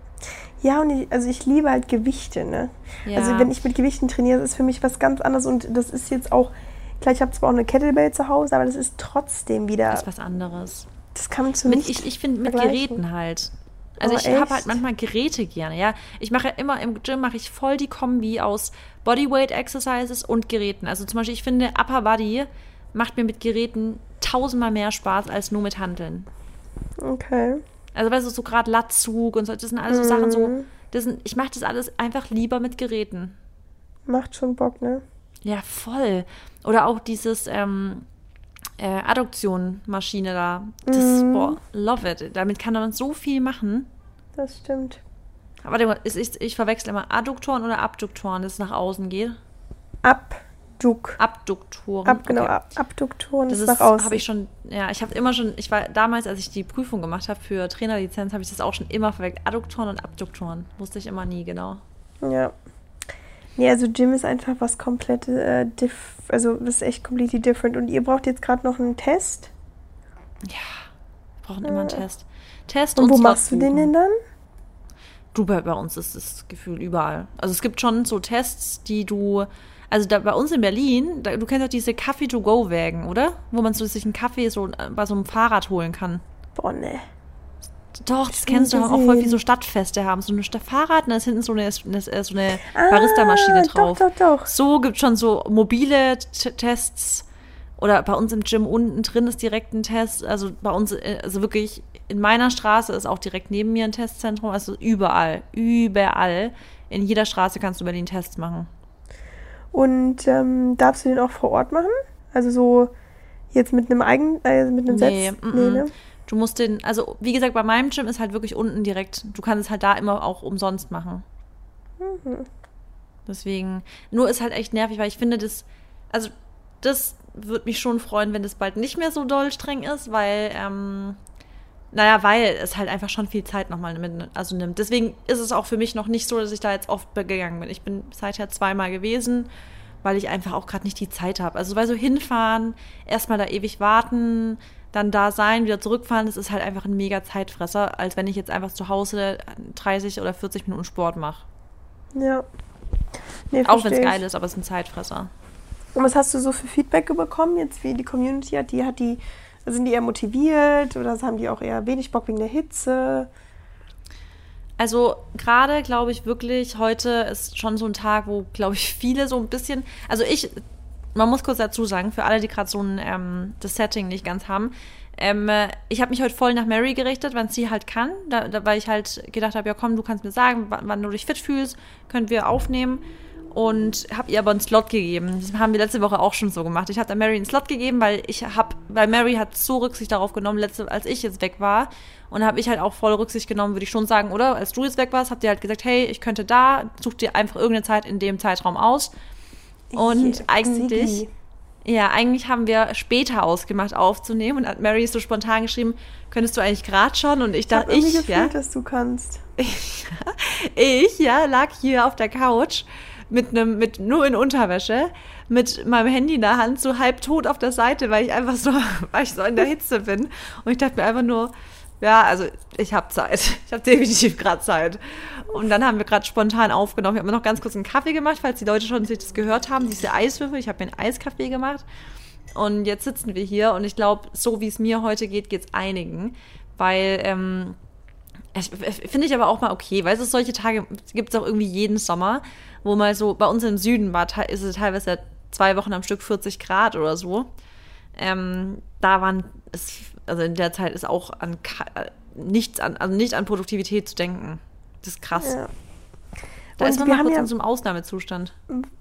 Ja, und ich, also ich liebe halt Gewichte, ne? Ja. Also wenn ich mit Gewichten trainiere, das ist für mich was ganz anderes und das ist jetzt auch, klar, ich habe zwar auch eine Kettlebell zu Hause, aber das ist trotzdem wieder, Das ist was anderes. das kann man zu Mit, nicht ich ich finde mit. Geräten halt. Also Oh, ich habe halt manchmal Geräte gerne, ja. Ich mache ja immer im Gym mache ich voll die Kombi aus Bodyweight Exercises und Geräten. Also zum Beispiel, ich finde Upper Body macht mir mit Geräten tausendmal mehr Spaß als nur mit Handeln. Okay. Also weißt du, so gerade Latzug und so, das sind alles so Sachen so, Mhm. das sind, ich mache das alles einfach lieber mit Geräten. Macht schon Bock, ne? Ja, voll. Oder auch dieses ähm, äh, Adduktion-Maschine da. Das, Mhm. boah, love it. Damit kann man so viel machen. Das stimmt. Aber warte mal, ist- ich, ich verwechsel immer Adduktoren oder Abduktoren, dass es nach außen geht. Abduk. Abduktoren. Ab, genau, okay. ab, Abduktoren Das ist habe ich schon, ja, ich habe immer schon, ich war damals, als ich die Prüfung gemacht habe für Trainerlizenz, habe ich das auch schon immer verwechselt. Adduktoren und Abduktoren. Wusste ich immer nie genau. Ja. Nee, also Gym ist einfach was komplett, äh, diff also das ist echt completely different. Und ihr braucht jetzt gerade noch einen Test. Wir brauchen immer einen Test. Test Und wo Slot machst du den denn dann? Du, bei, bei uns ist das Gefühl überall. Also es gibt schon so Tests, die du, also da, bei uns in Berlin, da, du kennst doch diese Kaffee-to-go-Wägen, oder? Wo man so sich einen Kaffee so äh, bei so einem Fahrrad holen kann. Boah, ne. Doch, das kennst du auch voll wie so Stadtfeste haben. So ein Fahrrad und da ist hinten so eine, eine, so eine Barista-Maschine Ah, drauf. Doch, doch, doch. So gibt schon so mobile T Tests. Oder bei uns im Gym unten drin ist direkt ein Test. Also bei uns, äh, also wirklich in meiner Straße ist auch direkt neben mir ein Testzentrum. Also überall, überall. In jeder Straße kannst du Berlin Tests machen. Und ähm, darfst du den auch vor Ort machen? Also so jetzt mit einem eigenen, äh, mit einem Nee, Setz? mm, Nee, mm. ne? Du musst den, also wie gesagt, bei meinem Gym ist halt wirklich unten direkt. Du kannst es halt da immer auch umsonst machen. Mhm. Deswegen, nur ist halt echt nervig, weil ich finde, das, also das würde mich schon freuen, wenn das bald nicht mehr so doll streng ist, weil, ähm, naja, weil es halt einfach schon viel Zeit nochmal mit, also nimmt. Deswegen ist es auch für mich noch nicht so, dass ich da jetzt oft gegangen bin. Ich bin seither zweimal gewesen, weil ich einfach auch gerade nicht die Zeit habe. Also weil so hinfahren, erstmal da ewig warten, dann da sein, wieder zurückfahren, das ist halt einfach ein mega Zeitfresser, als wenn ich jetzt einfach zu Hause 30 oder 40 Minuten Sport mache. Ja. Nee, Auch wenn es geil ist, aber es ist ein Zeitfresser. Und was hast du so für Feedback bekommen jetzt, wie die Community hat? Die hat die, sind die eher motiviert oder haben die auch eher wenig Bock wegen der Hitze? Also gerade glaube ich wirklich, heute ist schon so ein Tag, wo, glaube ich, (laughs) viele so ein bisschen, also ich, man muss kurz dazu sagen, für alle, die gerade so ein, ähm, das Setting nicht ganz haben, ähm, äh, ich habe mich heute voll nach Mary gerichtet, wann sie halt kann, da, da, weil ich halt gedacht habe, ja komm, du kannst mir sagen, wann, wann du dich fit fühlst, können wir aufnehmen. Und habe ihr aber einen Slot gegeben. Das haben wir letzte Woche auch schon so gemacht. Ich habe der Mary einen Slot gegeben, weil ich habe, weil Mary hat so Rücksicht darauf genommen, letzte, als ich jetzt weg war. Und habe ich halt auch voll Rücksicht genommen, würde ich schon sagen, oder? Als du jetzt weg warst, habt ihr halt gesagt, hey, ich könnte da, such dir einfach irgendeine Zeit in dem Zeitraum aus. Und Ich- eigentlich, Sigi. ja, eigentlich haben wir später ausgemacht aufzunehmen und hat Mary so spontan geschrieben, könntest du eigentlich gerade schon? Und ich Ich habe dachte, ich, gefühlt, ja, dass du kannst. (laughs) ich, ja, lag hier auf der Couch mit einem, mit nur in Unterwäsche, mit meinem Handy in der Hand, so halb tot auf der Seite, weil ich einfach so, (laughs) weil ich so in der Hitze bin. Und ich dachte mir einfach nur, ja, also ich habe Zeit. (laughs) Ich habe definitiv gerade Zeit. Und dann haben wir gerade spontan aufgenommen. Wir haben noch ganz kurz einen Kaffee gemacht, falls die Leute schon sich das gehört haben, diese Eiswürfel. Ich habe mir einen Eiskaffee gemacht. Und jetzt sitzen wir hier und ich glaube, so wie es mir heute geht, geht es einigen. Weil, ähm, Finde ich aber auch mal okay, weil es solche Tage gibt es auch irgendwie jeden Sommer, wo mal so, bei uns im Süden war, ist es teilweise zwei Wochen am Stück 40 Grad oder so. Ähm, da waren es, also in der Zeit ist auch an äh, nichts an, also nicht an Produktivität zu denken. Das ist krass. Ja. Da ist man mal kurz ja- in so einem Ausnahmezustand.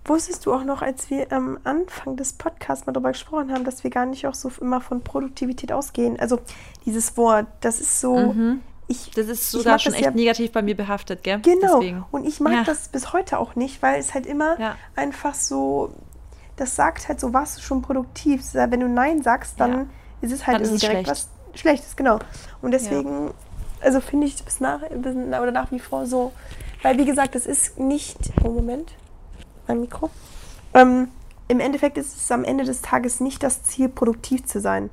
Wusstest du auch noch, als wir am Anfang des Podcasts mal darüber gesprochen haben, dass wir gar nicht auch so immer von Produktivität ausgehen? Also dieses Wort, das ist so. Ich. Das ist sogar schon echt ja- negativ bei mir behaftet, gell? Genau. Deswegen. Und ich mag Ja. das bis heute auch nicht, weil es halt immer Ja. einfach so. Das sagt halt so, warst du schon produktiv? Wenn du Nein sagst, dann ist es halt Dann ist direkt schlecht. was Schlechtes, genau. Und deswegen, also finde ich bis nach, bis, oder nach wie vor so, weil wie gesagt, das ist nicht. Oh, Moment. Mein Mikro. Ähm, Im Endeffekt ist es am Ende des Tages nicht das Ziel, produktiv zu sein.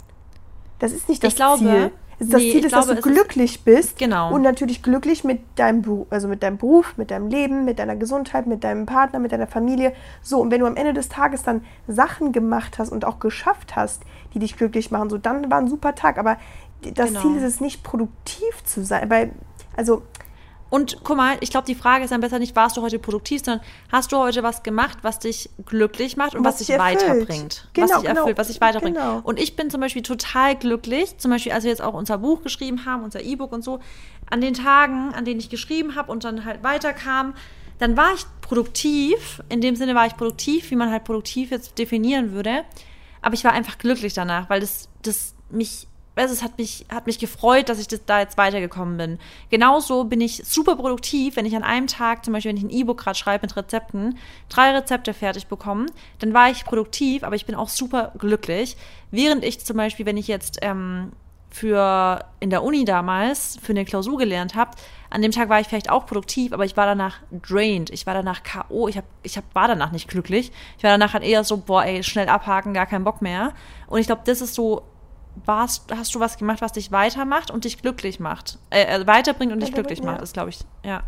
Das ist nicht das Ich glaube- Ziel. Ist das nee, Ziel ist, dass glaube, du es ist- glücklich bist Genau. und natürlich glücklich mit deinem, Beru- also mit deinem Beruf, mit deinem Leben, mit deiner Gesundheit, mit deinem Partner, mit deiner Familie. So, und wenn du am Ende des Tages dann Sachen gemacht hast und auch geschafft hast, die dich glücklich machen, so dann war ein super Tag. Aber das Genau. Ziel ist es nicht, produktiv zu sein. Weil, also, Und guck mal, ich glaube, die Frage ist dann besser nicht, warst du heute produktiv, sondern hast du heute was gemacht, was dich glücklich macht und Was was, dich erfüllt. weiterbringt. Genau, was dich genau. erfüllt, was dich weiterbringt. Genau. Und ich bin zum Beispiel total glücklich, zum Beispiel, als wir jetzt auch unser Buch geschrieben haben, unser E-Book und so, an den Tagen, an denen ich geschrieben habe und dann halt weiterkam, dann war ich produktiv. In dem Sinne war ich produktiv, wie man halt produktiv jetzt definieren würde. Aber ich war einfach glücklich danach, weil das, das mich, also es hat mich, hat mich gefreut, dass ich das, da jetzt weitergekommen bin. Genauso bin ich super produktiv, wenn ich an einem Tag, zum Beispiel, wenn ich ein E-Book gerade schreibe mit Rezepten, drei Rezepte fertig bekomme, dann war ich produktiv, aber ich bin auch super glücklich. Während ich zum Beispiel, wenn ich jetzt ähm, für in der Uni damals für eine Klausur gelernt habe, an dem Tag war ich vielleicht auch produktiv, aber ich war danach drained, ich war danach K.O., ich, hab, ich hab, war danach nicht glücklich. Ich war danach halt eher so, boah, ey, schnell abhaken, gar keinen Bock mehr. Und ich glaube, das ist so, warst, hast du was gemacht, was dich weitermacht und dich glücklich macht. Äh, äh, weiterbringt und dich glücklich ja. macht, ist, glaube ich, ja.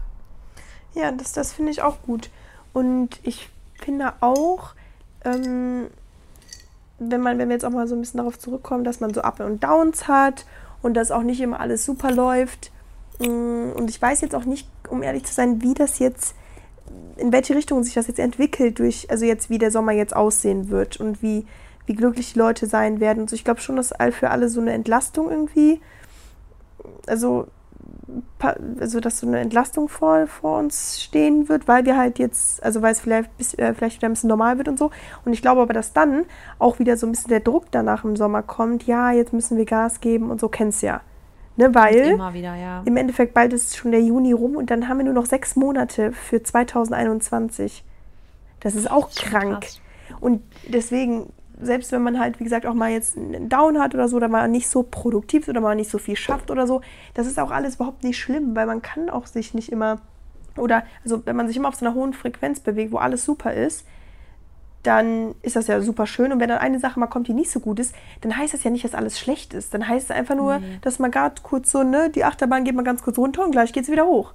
ja, das, das finde ich auch gut. Und ich finde auch, ähm, wenn man, wenn wir jetzt auch mal so ein bisschen darauf zurückkommen, dass man so Up und Downs hat und dass auch nicht immer alles super läuft. Mm, Und ich weiß jetzt auch nicht, um ehrlich zu sein, wie das jetzt, in welche Richtung sich das jetzt entwickelt, durch, also jetzt, wie der Sommer jetzt aussehen wird und wie, wie glücklich die Leute sein werden. Und so, ich glaube schon, dass all für alle so eine Entlastung irgendwie, also also dass so eine Entlastung vor, vor uns stehen wird, weil wir halt jetzt, also weil es vielleicht, bis, äh, vielleicht wieder ein bisschen normal wird und so. Und ich glaube aber, dass dann auch wieder so ein bisschen der Druck danach im Sommer kommt, ja, jetzt müssen wir Gas geben und so kennst ja. Ne, weil wieder, ja. im Endeffekt bald ist schon der Juni rum und dann haben wir nur noch sechs Monate für 2021. Das ist auch krank. Und deswegen, selbst wenn man halt, wie gesagt, auch mal jetzt einen Down hat oder so, oder mal nicht so produktiv ist oder mal nicht so viel schafft oder so, das ist auch alles überhaupt nicht schlimm, weil man kann auch sich nicht immer, oder, also wenn man sich immer auf so einer hohen Frequenz bewegt, wo alles super ist, dann ist das ja super schön. Und wenn dann eine Sache mal kommt, die nicht so gut ist, dann heißt das ja nicht, dass alles schlecht ist. Dann heißt es einfach nur, dass man gerade kurz so, ne, die Achterbahn geht mal ganz kurz runter und gleich geht es wieder hoch.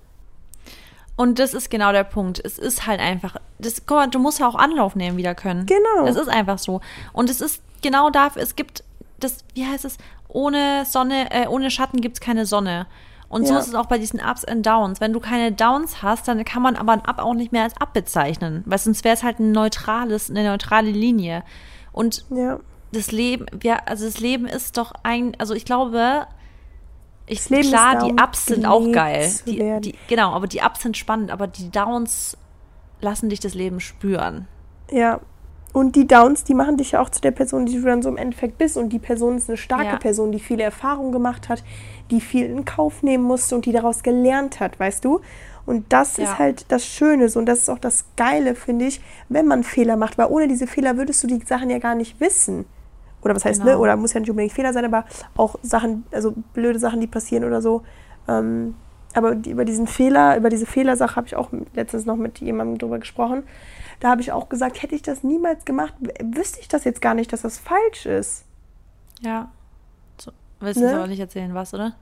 Und das ist genau der Punkt. Es ist halt einfach, das, guck mal, du musst ja auch Anlauf nehmen wieder können. Genau. Das ist einfach so. Und es ist genau dafür, es gibt das, wie heißt es, ohne Sonne, äh, ohne Schatten gibt es keine Sonne. Und so Ja. ist es auch bei diesen Ups and Downs. Wenn du keine Downs hast, dann kann man aber ein Up auch nicht mehr als Up bezeichnen. Weil sonst wäre es halt ein neutrales, eine neutrale Linie. Und Ja. das Leben, ja, also das Leben ist doch ein, also ich glaube, ich, Das Leben klar, die Ups sind auch geil. Die, die, genau, aber die Ups sind spannend, aber die Downs lassen dich das Leben spüren. Ja. Und die Downs, die machen dich ja auch zu der Person, die du dann so im Endeffekt bist. Und die Person ist eine starke Ja. Person, die viele Erfahrungen gemacht hat, die viel in Kauf nehmen musste und die daraus gelernt hat, weißt du? Und das Ja. ist halt das Schöne so. und das ist auch das Geile, finde ich, wenn man Fehler macht. Weil ohne diese Fehler würdest du die Sachen ja gar nicht wissen. Oder was heißt, Genau. ne? Oder muss ja nicht unbedingt Fehler sein, aber auch Sachen, also blöde Sachen, die passieren oder so. Ähm, aber die, über diesen Fehler, über diese Fehlersache habe ich auch letztens noch mit jemandem drüber gesprochen. Da habe ich auch gesagt, hätte ich das niemals gemacht, wüsste ich das jetzt gar nicht, dass das falsch ist. Ja. So, willst du Ne? aber nicht erzählen, was, oder?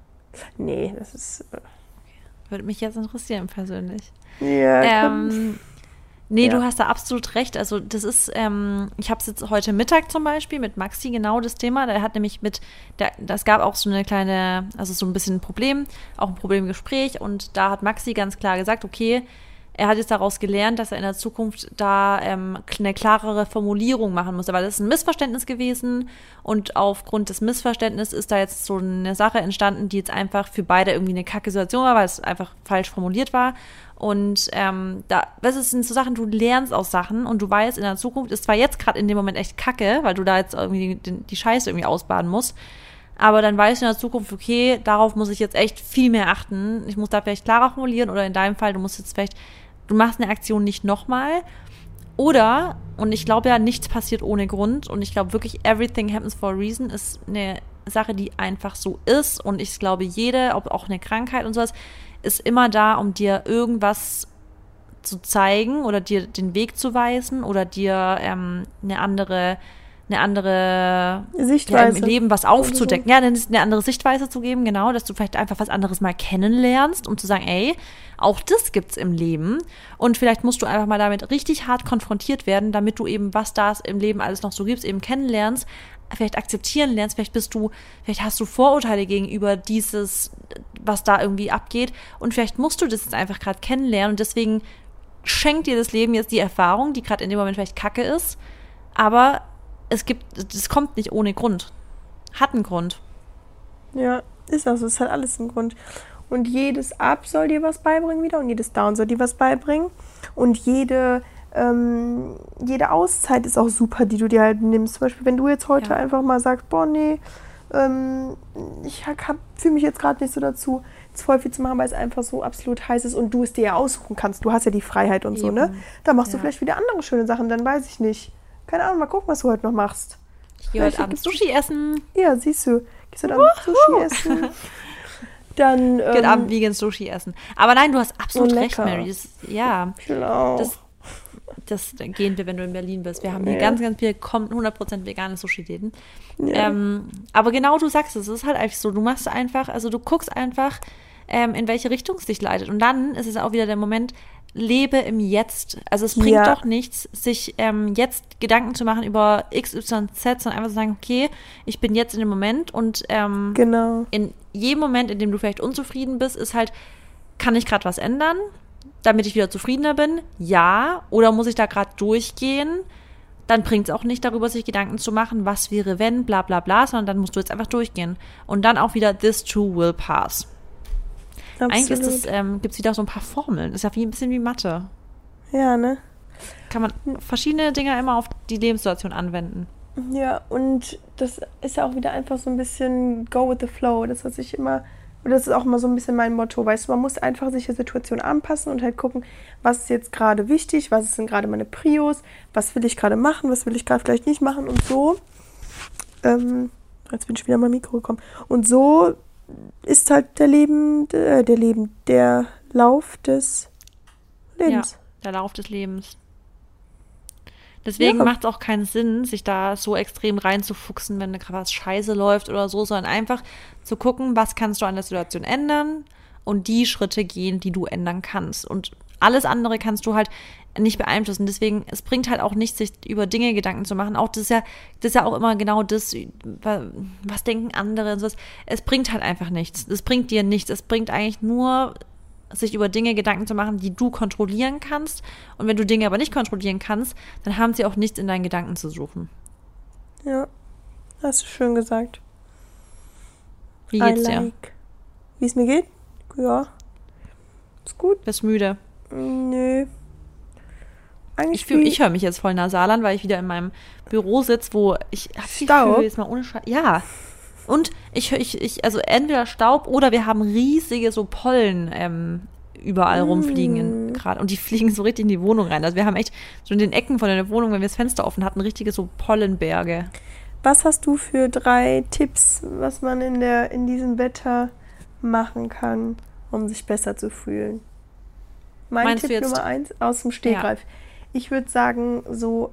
Nee, das ist. äh, Würde mich jetzt interessieren, persönlich. Ja. Ähm, nee, Ja. du hast da absolut recht. Also das ist, ähm, ich habe es jetzt heute Mittag zum Beispiel mit Maxi genau das Thema. Der hat nämlich mit, der, das gab auch so eine kleine, also so ein bisschen ein Problem, auch ein Problemgespräch. Und da hat Maxi ganz klar gesagt, okay, er hat jetzt daraus gelernt, dass er in der Zukunft da ähm, eine klarere Formulierung machen muss. Weil das ist ein Missverständnis gewesen und aufgrund des Missverständnisses ist da jetzt so eine Sache entstanden, die jetzt einfach für beide irgendwie eine kacke Situation war, weil es einfach falsch formuliert war. Und ähm, da, das sind so Sachen, du lernst aus Sachen und du weißt, in der Zukunft ist zwar jetzt gerade in dem Moment echt kacke, weil du da jetzt irgendwie die, die Scheiße irgendwie ausbaden musst, aber dann weißt du in der Zukunft, okay, darauf muss ich jetzt echt viel mehr achten. Ich muss da vielleicht klarer formulieren oder in deinem Fall, du musst jetzt vielleicht, du machst eine Aktion nicht nochmal. Oder, und ich glaube ja, nichts passiert ohne Grund und ich glaube wirklich, everything happens for a reason ist eine Sache, die einfach so ist und ich glaube, jede, ob auch eine Krankheit und sowas, ist immer da, um dir irgendwas zu zeigen oder dir den Weg zu weisen oder dir ähm, eine andere, eine andere ja, Sichtweise. im Leben was aufzudecken. Ja, dann ist eine andere Sichtweise zu geben, genau, dass du vielleicht einfach was anderes mal kennenlernst, um zu sagen, ey, auch das gibt's im Leben. Und vielleicht musst du einfach mal damit richtig hart konfrontiert werden, damit du eben, was da im Leben alles noch so gibt, eben kennenlernst, vielleicht akzeptieren lernst, vielleicht bist du, vielleicht hast du Vorurteile gegenüber dieses, was da irgendwie abgeht. Und vielleicht musst du das jetzt einfach gerade kennenlernen und deswegen schenkt dir das Leben jetzt die Erfahrung, die gerade in dem Moment vielleicht kacke ist, aber es gibt, es kommt nicht ohne Grund. Hat einen Grund. Ja, ist auch so. Es hat alles einen Grund. Und jedes Up soll dir was beibringen wieder und jedes Down soll dir was beibringen. Und jede, ähm, jede Auszeit ist auch super, die du dir halt nimmst. Zum Beispiel, wenn du jetzt heute Ja. einfach mal sagst, boah, nee, ähm, ich fühle mich jetzt gerade nicht so dazu, jetzt voll viel zu machen, weil es einfach so absolut heiß ist und du es dir ja aussuchen kannst. Du hast ja die Freiheit und so, ne? Eben. Da machst du Ja. vielleicht wieder andere schöne Sachen, dann weiß ich nicht. Keine Ahnung, mal gucken, was du heute noch machst. Ich gehe heute Abend? Sushi essen. Ja, siehst du. Gehst du (laughs) dann Sushi essen? Dann. Heute Ähm, Abend vegan Sushi essen. Aber nein, du hast absolut Oh, recht. Mary. Das, ja, auch. das, das gehen wir, wenn du in Berlin bist. Wir haben hier Ja. ganz, ganz viel kommt 100% vegane Sushi-Läden. ja. Ähm, aber genau du sagst es, es ist halt einfach so. Du machst einfach, also du guckst einfach, ähm, in welche Richtung es dich leitet. Und dann ist es auch wieder der Moment, lebe im Jetzt. Also es bringt Ja. doch nichts, sich ähm, jetzt Gedanken zu machen über X, Y, Z, sondern einfach zu sagen, okay, ich bin jetzt in dem Moment und ähm, genau. in jedem Moment, in dem du vielleicht unzufrieden bist, ist halt, kann ich gerade was ändern, damit ich wieder zufriedener bin? Ja. Oder muss ich da gerade durchgehen? Dann bringt es auch nicht darüber, sich Gedanken zu machen, was wäre wenn, bla bla bla, sondern dann musst du jetzt einfach durchgehen. Und dann auch wieder, this too will pass. Eigentlich ist es, ähm, gibt es wieder so ein paar Formeln. Ist ja wie ein bisschen wie Mathe. Ja, ne? Kann man verschiedene Dinge immer auf die Lebenssituation anwenden. Ja, und das ist ja auch wieder einfach so ein bisschen go with the flow. Das, was ich immer. Und das ist auch immer so ein bisschen mein Motto, weißt du, man muss einfach sich der Situation anpassen und halt gucken, was ist jetzt gerade wichtig, was sind gerade meine Prios, was will ich gerade machen, was will ich gerade vielleicht nicht machen und so. Ähm, jetzt bin ich wieder mal Mikro gekommen. Und so ist halt der Leben, äh, der Leben, der Lauf des Lebens. Ja, der Lauf des Lebens. Deswegen Ja. macht es auch keinen Sinn, sich da so extrem reinzufuchsen, wenn gerade was scheiße läuft oder so, sondern einfach zu gucken, was kannst du an der Situation ändern und die Schritte gehen, die du ändern kannst. Und alles andere kannst du halt nicht beeinflussen. Deswegen, es bringt halt auch nichts, sich über Dinge Gedanken zu machen. Auch das ist ja, das ist ja auch immer genau das, was denken andere und sowas. Es bringt halt einfach nichts. Es bringt dir nichts. Es bringt eigentlich nur sich über Dinge Gedanken zu machen, die du kontrollieren kannst. Und wenn du Dinge aber nicht kontrollieren kannst, dann haben sie auch nichts in deinen Gedanken zu suchen. Ja, hast du schön gesagt. Wie geht's I dir? like. Wie es mir geht? Ja. Ist gut. Bist müde? Nö. Ich, ich höre mich jetzt voll nasal an, weil ich wieder in meinem Büro sitze, wo ich hab Staub? Gefühl, jetzt mal ohne Scheiß. Ja. Und ich höre, ich, ich, also entweder Staub oder wir haben riesige so Pollen ähm, überall rumfliegen Mm. in- gerade. Und die (laughs) fliegen so richtig in die Wohnung rein. Also wir haben echt so in den Ecken von der Wohnung, wenn wir das Fenster offen hatten, richtige so Pollenberge. Was hast du für drei Tipps, was man in, der, in diesem Wetter machen kann, um sich besser zu fühlen? Mein Meinst Tipp Nummer eins aus dem Stegreif. Ich würde sagen, so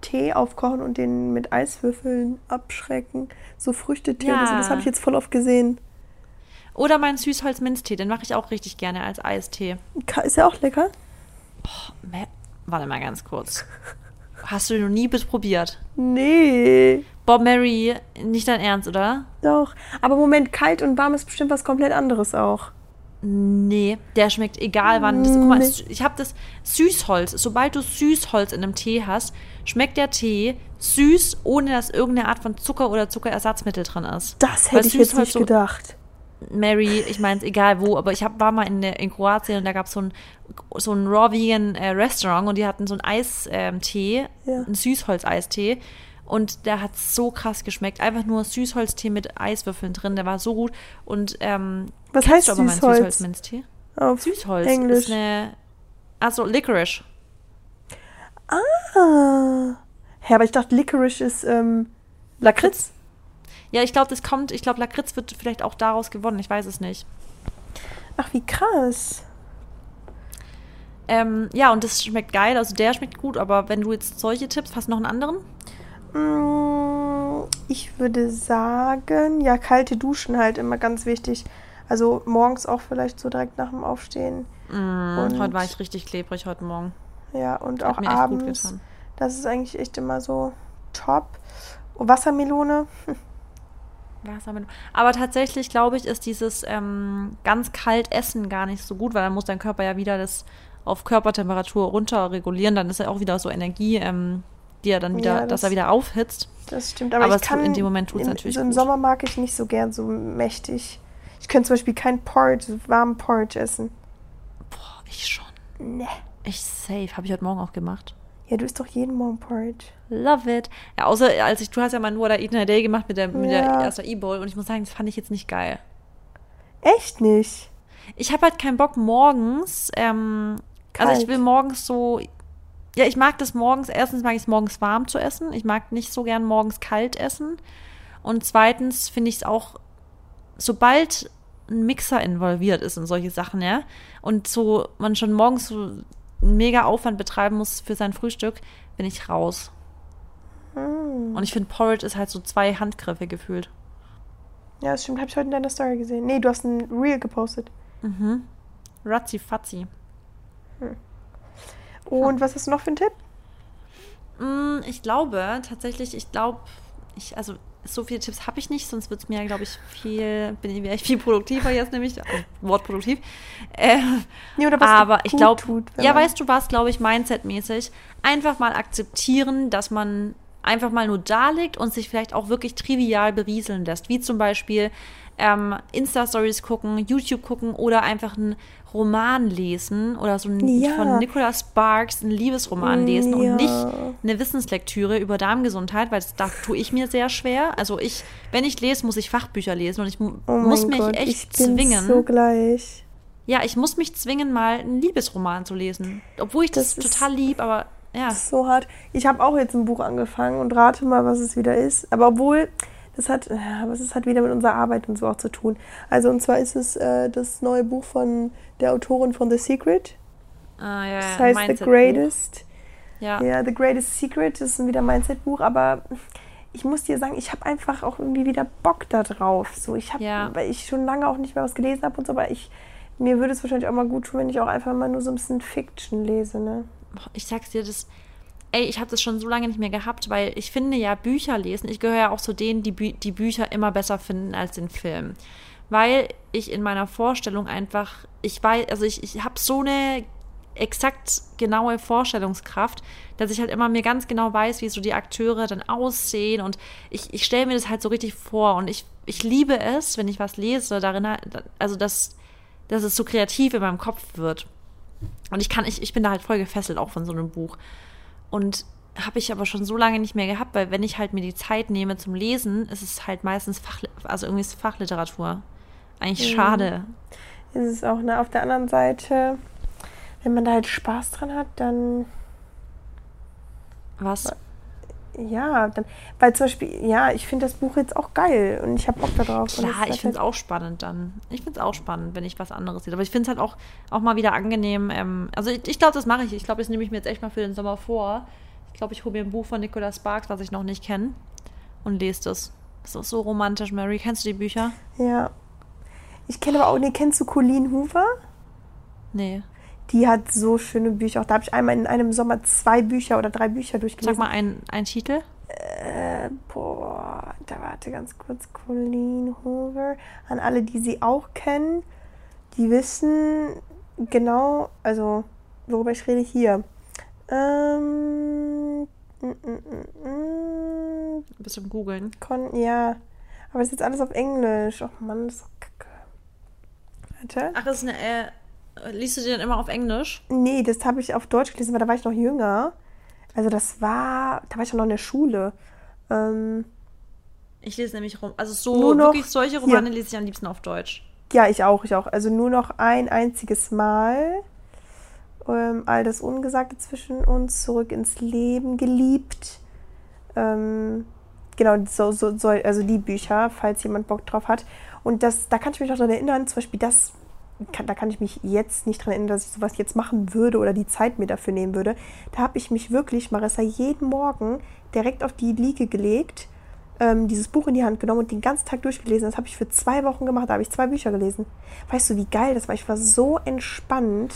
Tee aufkochen und den mit Eiswürfeln abschrecken. So Früchtetee. Ja. Das, das habe ich jetzt voll oft gesehen. Oder mein Süßholz-Minztee, den mache ich auch richtig gerne als Eistee. Ist ja auch lecker. Me- Warte mal ganz kurz. Hast du den noch nie probiert? Nee, Bob Mary, nicht dein Ernst, oder? doch. Aber Moment, kalt und warm ist bestimmt was komplett anderes auch. Nee, der schmeckt egal wann. Das, guck mal, ich habe das Süßholz. Sobald du Süßholz in einem Tee hast, schmeckt der Tee süß, ohne dass irgendeine Art von Zucker oder Zuckerersatzmittel drin ist. Das Weil hätte ich jetzt nicht so- gedacht. Mary, ich meine, egal wo, aber ich hab, war mal in, der- in Kroatien und da gab so es so ein Raw Vegan äh, Restaurant und die hatten so einen Eistee, ähm, Ja. einen Süßholz-Eistee. Und der hat so krass geschmeckt. Einfach nur Süßholztee mit Eiswürfeln drin. Der war so gut. Und ähm, Was heißt du Süßholz? Süßholzminztee? Auf Süßholz Englisch. ist eine. Also Licorice. Ah. Ja, aber ich dachte, Licorice ist ähm, Lakritz. Ja, ich glaube, das kommt. Ich glaube, Lakritz wird vielleicht auch daraus gewonnen. Ich weiß es nicht. Ach, wie krass. Ähm, ja, und das schmeckt geil. Also der schmeckt gut. Aber wenn du jetzt solche Tipps, hast du noch einen anderen? Ich würde sagen, ja, kalte Duschen halt immer ganz wichtig. Also morgens auch vielleicht so direkt nach dem Aufstehen. Mm, Und- heute war ich richtig klebrig heute Morgen. Ja, und Hat auch abends. Das ist eigentlich echt immer so top. Oh, Wassermelone. (laughs) Wassermelone. Aber tatsächlich, glaube ich, ist dieses ähm, ganz kalt Essen gar nicht so gut, weil dann muss dein Körper ja wieder das auf Körpertemperatur runter regulieren. Dann ist ja auch wieder so Energie, ähm, die er dann wieder, Ja, dass das- er wieder aufhitzt. Das stimmt, aber, Aber ich es kann tut- in dem Moment tut's im, natürlich so im gut. Sommer mag ich nicht so gern so mächtig. Ich könnte zum Beispiel kein Porridge, so warmen Porridge essen. Boah, ich schon. Ne. Ich safe. Habe ich heute Morgen auch gemacht. Ja, du isst doch jeden Morgen Porridge. Love it. Ja, außer als ich, du hast ja mal nur da Eat in a Day gemacht mit der, mit der Ja. ersten E-Bowl und ich muss sagen, das fand ich jetzt nicht geil. Echt nicht? Ich habe halt keinen Bock morgens, ähm, also ich will morgens so, ja, ich mag das morgens, erstens mag ich es morgens warm zu essen, ich mag nicht so gern morgens kalt essen und zweitens finde ich es auch, sobald ein Mixer involviert ist in solche Sachen, ja, und so man schon morgens so einen mega Aufwand betreiben muss für sein Frühstück, bin ich raus. Hm. Und ich finde, Porridge ist halt so zwei Handgriffe gefühlt. Ja, das stimmt. Habe ich heute in deiner Story gesehen. Nee, du hast ein Reel gepostet. Mhm. Ratzi fatzi. Und was hast du noch für einen Tipp? Mm, Ich glaube tatsächlich, ich glaube, ich, also so viele Tipps habe ich nicht, sonst wird es mir, glaube ich, viel, bin ich viel produktiver jetzt nämlich, also, Wort produktiv. Äh, Nee, oder was aber ich glaube, ja, weißt du was, glaube ich, mindsetmäßig, einfach mal akzeptieren, dass man einfach mal nur da liegt und sich vielleicht auch wirklich trivial berieseln lässt, wie zum Beispiel ähm, Insta-Stories gucken, YouTube gucken oder einfach einen Roman lesen oder so ein, Ja. von Nicholas Sparks einen Liebesroman lesen Ja. und nicht eine Wissenslektüre über Darmgesundheit, weil das, da tue ich mir sehr schwer. Also ich, wenn ich lese, muss ich Fachbücher lesen und ich Oh muss mich Gott, echt ich bin zwingen. so gleich. Ja, ich muss mich zwingen, mal einen Liebesroman zu lesen. Obwohl ich das, Das total lieb, aber ja. Das ist so hart. Ich habe auch jetzt ein Buch angefangen und rate mal, was es wieder ist. Aber obwohl, das hat, ja, aber es hat wieder mit unserer Arbeit und so auch zu tun. Also und zwar ist es äh, das neue Buch von der Autorin von The Secret. Ah, ja, Das heißt The. Greatest. Ja. Ja, The Greatest Secret das ist wieder ein Mindset-Buch, aber ich muss dir sagen, ich habe einfach auch irgendwie wieder Bock da drauf. So, ich habe, Ja. weil ich schon lange auch nicht mehr was gelesen habe und so, aber ich, mir würde es wahrscheinlich auch mal gut tun, wenn ich auch einfach mal nur so ein bisschen Fiction lese, ne? Ich sag's dir, das. Ey, ich habe das schon so lange nicht mehr gehabt, weil ich finde ja Bücher lesen, ich gehöre ja auch zu denen, die Bü die Bücher immer besser finden als den Film. Weil ich in meiner Vorstellung einfach, ich weiß, also ich, ich habe so eine exakt genaue Vorstellungskraft, dass ich halt immer mir ganz genau weiß, wie so die Akteure dann aussehen und ich, ich stelle mir das halt so richtig vor und ich, ich liebe es, wenn ich was lese, darin, also dass, dass es so kreativ in meinem Kopf wird. Und ich kann, ich, ich bin da halt voll gefesselt auch von so einem Buch. Und habe ich aber schon so lange nicht mehr gehabt, weil wenn ich halt mir die Zeit nehme zum Lesen, ist es halt meistens Fach, also irgendwie ist Fachliteratur. Eigentlich Mhm. schade. Ist es auch, ne? Auf der anderen Seite, wenn man da halt Spaß dran hat, dann Was? Ja, dann, weil zum Beispiel, ja, ich finde das Buch jetzt auch geil und ich habe Bock darauf. ist ich finde es halt, auch spannend dann. Ich finde es auch spannend, wenn ich was anderes sehe. Aber ich finde es halt auch, auch mal wieder angenehm. Ähm, also ich, ich glaube, das mache ich. Ich glaube, das nehme ich mir jetzt echt mal für den Sommer vor. Ich glaube, ich hole mir ein Buch von Nicolas Sparks, was ich noch nicht kenne, und lese das. Das ist so romantisch, Mary. Kennst du die Bücher? Ja. Ich kenne aber auch, nee, kennst du Colleen Hoover? Nee. Die hat so schöne Bücher. Auch da habe ich einmal in einem Sommer zwei Bücher oder drei Bücher durchgelesen. Sag mal einen, einen Titel. Äh, boah, da warte ganz kurz. Colleen Hoover. An alle, die sie auch kennen, die wissen genau, also worüber ich rede hier. Ähm, mm, mm, mm, mm, Bist du im Googeln? Ja. Aber es ist jetzt alles auf Englisch. Oh Mann, das ist so kacke. Warte. Ach, das ist eine. Äh, liest du die dann immer auf Englisch? Nee, das habe ich auf Deutsch gelesen, weil da war ich noch jünger. Also das war, da war ich noch in der Schule. Ähm, Ich lese nämlich rum. Also so Nur noch wirklich solche Romane lese ich am liebsten auf Deutsch. ja, ich auch, ich auch. Also nur noch ein einziges Mal. Ähm, all das Ungesagte zwischen uns, zurück ins Leben, geliebt. Ähm, genau, so, so, so, also die Bücher, falls jemand Bock drauf hat. Und das, da kann ich mich noch daran erinnern, zum Beispiel das, kann, da kann ich mich jetzt nicht daran erinnern, dass ich sowas jetzt machen würde oder die Zeit mir dafür nehmen würde. Da habe ich mich wirklich, Marissa, jeden Morgen direkt auf die Liege gelegt, ähm, dieses Buch in die Hand genommen und den ganzen Tag durchgelesen. Das habe ich für zwei Wochen gemacht, da habe ich zwei Bücher gelesen. Weißt du, wie geil das war? Ich war so entspannt.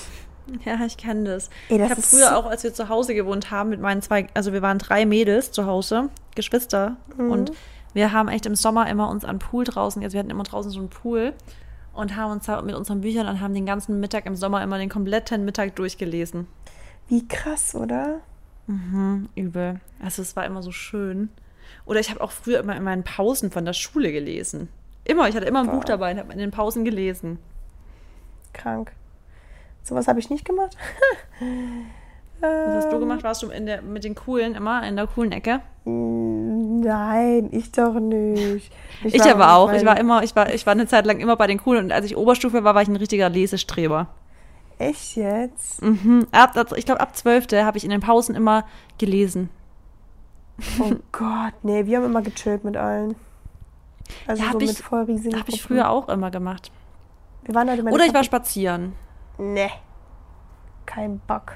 Ja, ich kenne das. Ey, das ich habe früher so- auch, als wir zu Hause gewohnt haben, mit meinen zwei, also wir waren drei Mädels zu Hause, Geschwister. Mhm. Und wir haben echt im Sommer immer uns an Pool draußen, also wir hatten immer draußen so einen Pool und haben uns mit unseren Büchern und haben den ganzen Mittag im Sommer immer den kompletten Mittag durchgelesen. Wie krass, oder? Mhm, übel. Also es war immer so schön. Oder ich habe auch früher immer in meinen Pausen von der Schule gelesen. Immer, ich hatte immer ein Buch Boah. dabei und habe in den Pausen gelesen. Krank. Sowas habe ich nicht gemacht. (laughs) Was hast du gemacht? Warst du in der, mit den coolen immer in der coolen Ecke? Nein, ich doch nicht. Ich, war aber auch. Ich war immer, ich war, ich war eine Zeit lang immer bei den coolen und als ich Oberstufe war, war ich ein richtiger Lesestreber. Echt jetzt? Mhm. Ab, ich glaube, ab 12. habe ich in den Pausen immer gelesen. Oh Gott, nee, wir haben immer gechillt mit allen. Also Ja, so ich- mit voll riesigen Habe ich früher auch immer gemacht. Wir waren halt immer Oder ich war spazieren. Nee. Kein Bock.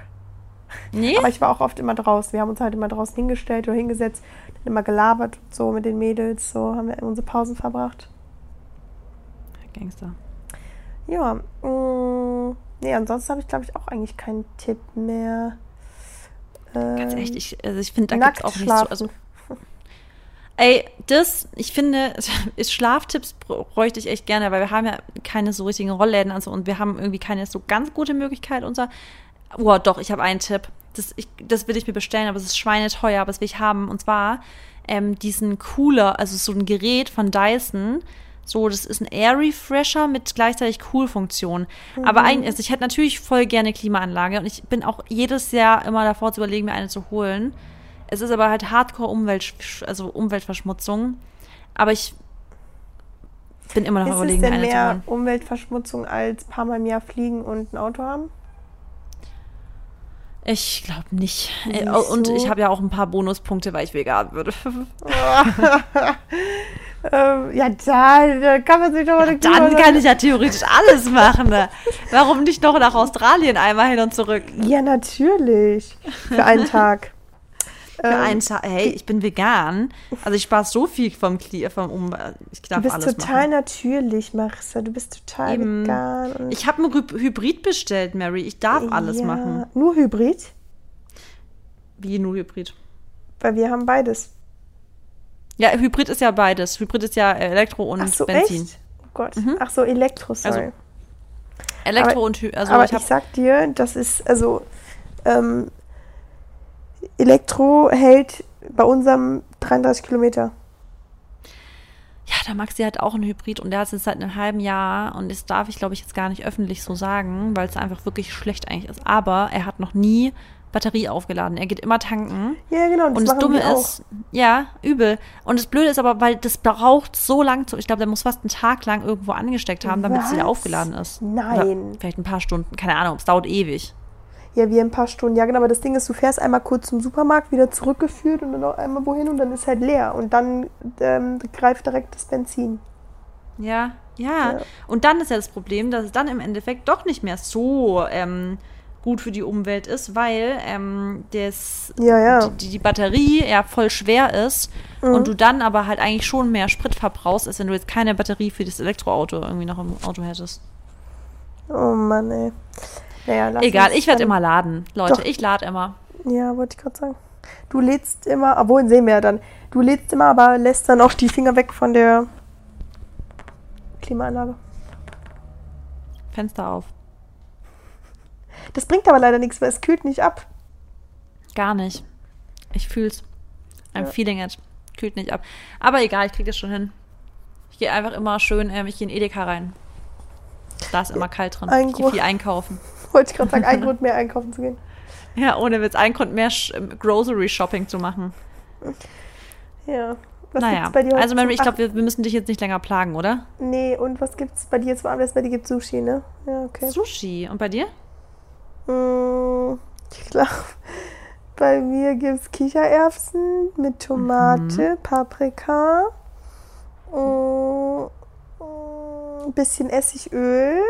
Nee? Aber ich war auch oft immer draußen. Wir haben uns halt immer draußen hingestellt oder hingesetzt, dann immer gelabert und so mit den Mädels. So haben wir unsere Pausen verbracht. Gangster. Ja, mh, nee, ansonsten habe ich, glaube ich, auch eigentlich keinen Tipp mehr. Ganz Ähm, echt, ich, also ich finde, da gibt es auch nicht so. Also, ey, das, ich finde, (laughs) ist Schlaftipps br- bräuchte ich echt gerne, weil wir haben ja keine so richtigen Rollläden also, und wir haben irgendwie keine so ganz gute Möglichkeit, unser. Boah, doch, ich habe einen Tipp. Das, ich, das will ich mir bestellen, aber es ist schweineteuer, aber das will ich haben. Und zwar ähm, diesen Cooler, also so ein Gerät von Dyson. So, das ist ein Air Refresher mit gleichzeitig Cool-Funktion. Aber eigentlich, also ich hätte natürlich voll gerne Klimaanlage und ich bin auch jedes Jahr immer davor zu überlegen, mir eine zu holen. Es ist aber halt Hardcore-Umwelt, also Umweltverschmutzung. Aber ich bin immer noch ist es überlegen, mir denn eine zu mehr holen. Umweltverschmutzung als ein paar Mal im Jahr fliegen und ein Auto haben? Ich glaube nicht. Äh, Siehst Und ich habe ja auch ein paar Bonuspunkte, weil ich vegan würde. (laughs) ähm, ja, da, da kann man sich doch mal eine Dann kann ich ja theoretisch alles machen. Ne? Warum nicht noch nach Australien einmal hin und zurück? Ja, natürlich. Für einen Tag. Für Ähm, einen Tag. Hey, ich bin vegan. Also ich spare so viel vom vom um Ich Du darf bist alles total machen. natürlich, Marissa. Du bist total Eben. vegan. Ich habe ein Hy- Hybrid bestellt, Mary. Ich darf alles ja, machen. Nur Hybrid, Wie nur Hybrid. weil wir haben beides. Ja, Hybrid ist ja beides. Hybrid ist ja Elektro und Ach so, Benzin. echt? Oh Gott. Ach so, Elektro, sorry. Also, Elektro Aber- und Hy also Aber ich ich, sag dir, das ist, also, ähm, Elektro hält bei unserem 33 Kilometer. Ja, der Maxi hat auch einen Hybrid und der hat es jetzt seit einem halben Jahr und das darf ich, glaube ich, jetzt gar nicht öffentlich so sagen, weil es einfach wirklich schlecht eigentlich ist. Aber er hat noch nie Batterie aufgeladen. Er geht immer tanken. Ja, genau. und das Dumme ist, ja, übel. Und das Blöde ist aber, weil das braucht so lang zu, ich glaube, der muss fast einen Tag lang irgendwo angesteckt haben, damit es wieder aufgeladen ist. Nein. Oder vielleicht ein paar Stunden, keine Ahnung, es dauert ewig. Ja, wie ein paar Stunden. Ja, genau, aber das Ding ist, du fährst einmal kurz zum Supermarkt, wieder zurückgeführt und dann noch einmal wohin und dann ist halt leer. Und dann ähm, greift direkt das Benzin. Ja, ja, ja, Und dann ist ja das Problem, dass es dann im Endeffekt doch nicht mehr so ähm, gut für die Umwelt ist, weil ähm, das, ja, ja. Die, die, Batterie ja voll schwer ist mhm. und du dann aber halt eigentlich schon mehr Sprit verbrauchst, als wenn du jetzt keine Batterie für das Elektroauto irgendwie noch im Auto hättest. Oh Mann, ey. Naja, Egal, ich werde immer laden. Leute, Doch. ich lade immer. Ja, wollte ich gerade sagen. Du lädst immer, obwohl sehen wir ja dann. Du lädst immer, aber lässt dann auch die Finger weg von der Klimaanlage. Fenster auf. Das bringt aber leider nichts, weil es kühlt nicht ab. Gar nicht. Ich fühl's. I'm ja. feeling it. Kühlt nicht ab. Aber egal, ich krieg das schon hin. Ich gehe einfach immer schön, ähm, ich gehe in Edeka rein. Da ist immer kalt drin. Ein ich gehe viel einkaufen. Wollte ich gerade sagen, ein Grund mehr einkaufen zu gehen. (laughs) Ja, ohne Witz, ein Grund mehr Sh ähm, Grocery Shopping zu machen. Ja. Was naja, bei dir also Mary, ich glaube, wir, wir, müssen dich jetzt nicht länger plagen, oder? Nee, und was gibt's bei dir zum Abendessen? Bei dir gibt's Sushi, ne? Ja, okay. Sushi. Und bei dir? Mm, ich glaube, (laughs) bei mir gibt's Kichererbsen mit Tomate, mhm. Paprika, ein mm, bisschen Essigöl.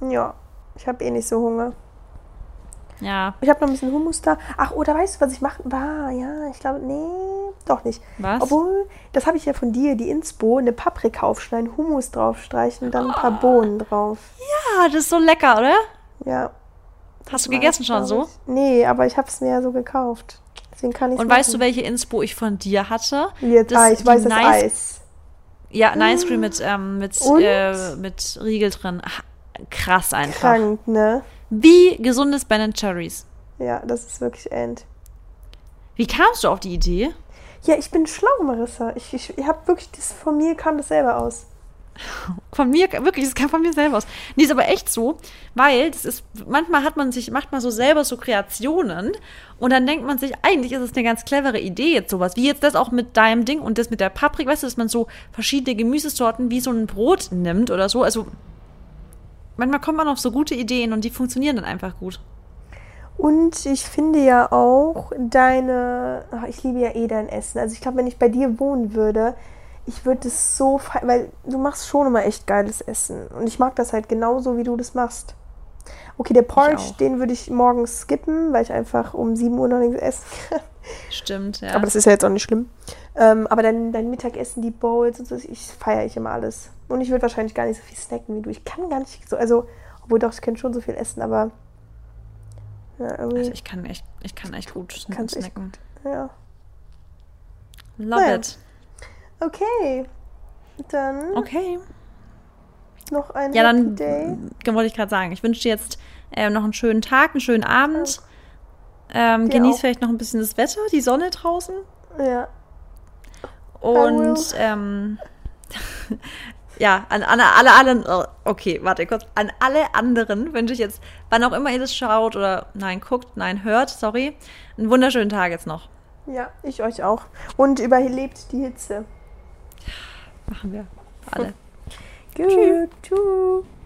Ja, ich habe eh nicht so Hunger. Ja. Ich habe noch ein bisschen Hummus da. Ach, oder weißt du, was ich machen war? Ja, ich glaube, nee, doch nicht. Was? Obwohl, das habe ich ja von dir, die Inspo, eine Paprika aufschneiden, Hummus draufstreichen, dann ein paar oh. Bohnen drauf. Ja, das ist so lecker, oder? Ja. Hast du gegessen schon so? Nee, aber ich habe es mir ja so gekauft. Deswegen kann ich Und weißt du, welche Inspo ich von dir hatte? Jetzt, das, ah, ich weiß das nice, Eis. Ja, Nice Cream mit, ähm, mit, äh, mit Riegel drin. Krass einfach. Krank, ne? Wie gesundes Ben Cherries. Ja, das ist wirklich end. Wie kamst du auf die Idee? Ja, ich bin schlau, Marissa. Ich, ich, ich habe wirklich, das, von mir kam das selber aus. (laughs) Von mir, wirklich, das kam von mir selber aus. Nee, ist aber echt so, weil das ist, manchmal hat man sich, macht man so selber so Kreationen und dann denkt man sich, eigentlich ist es eine ganz clevere Idee jetzt sowas, wie jetzt das auch mit deinem Ding und das mit der Paprika, weißt du, dass man so verschiedene Gemüsesorten wie so ein Brot nimmt oder so, also manchmal kommt man auf so gute Ideen und die funktionieren dann einfach gut. Und ich finde ja auch deine, ach, ich liebe ja eh dein Essen. Also ich glaube, wenn ich bei dir wohnen würde, ich würde es so, weil du machst schon immer echt geiles Essen. Und ich mag das halt genauso, wie du das machst. Okay, der Porridge, den würde ich morgens skippen, weil ich einfach um 7 Uhr noch nichts essen kann. (laughs) Stimmt, ja. Aber das ist ja jetzt auch nicht schlimm. Ähm, aber dein, dein Mittagessen, die Bowls und so, ich feiere ich immer alles. Und ich würde wahrscheinlich gar nicht so viel snacken wie du. Ich kann gar nicht so, also, obwohl doch, ich kann schon so viel essen, aber. Ja, also ich kann echt, ich kann echt gut snacken. Echt, ja. Love naja. it. Okay. Dann. Okay. Noch ein Ja, dann Day. wollte ich gerade sagen. Ich wünsche dir jetzt äh, noch einen schönen Tag, einen schönen Abend. Ähm, genieß auch. vielleicht noch ein bisschen das Wetter, die Sonne draußen. Ja. Und ähm, (laughs) ja, an, an alle anderen, oh, okay, warte kurz, an alle anderen wünsche ich jetzt, wann auch immer ihr das schaut oder nein, guckt, nein, hört, sorry, einen wunderschönen Tag jetzt noch. Ja, ich euch auch. Und überlebt die Hitze. Machen wir alle. Gut. (laughs) Tschüss.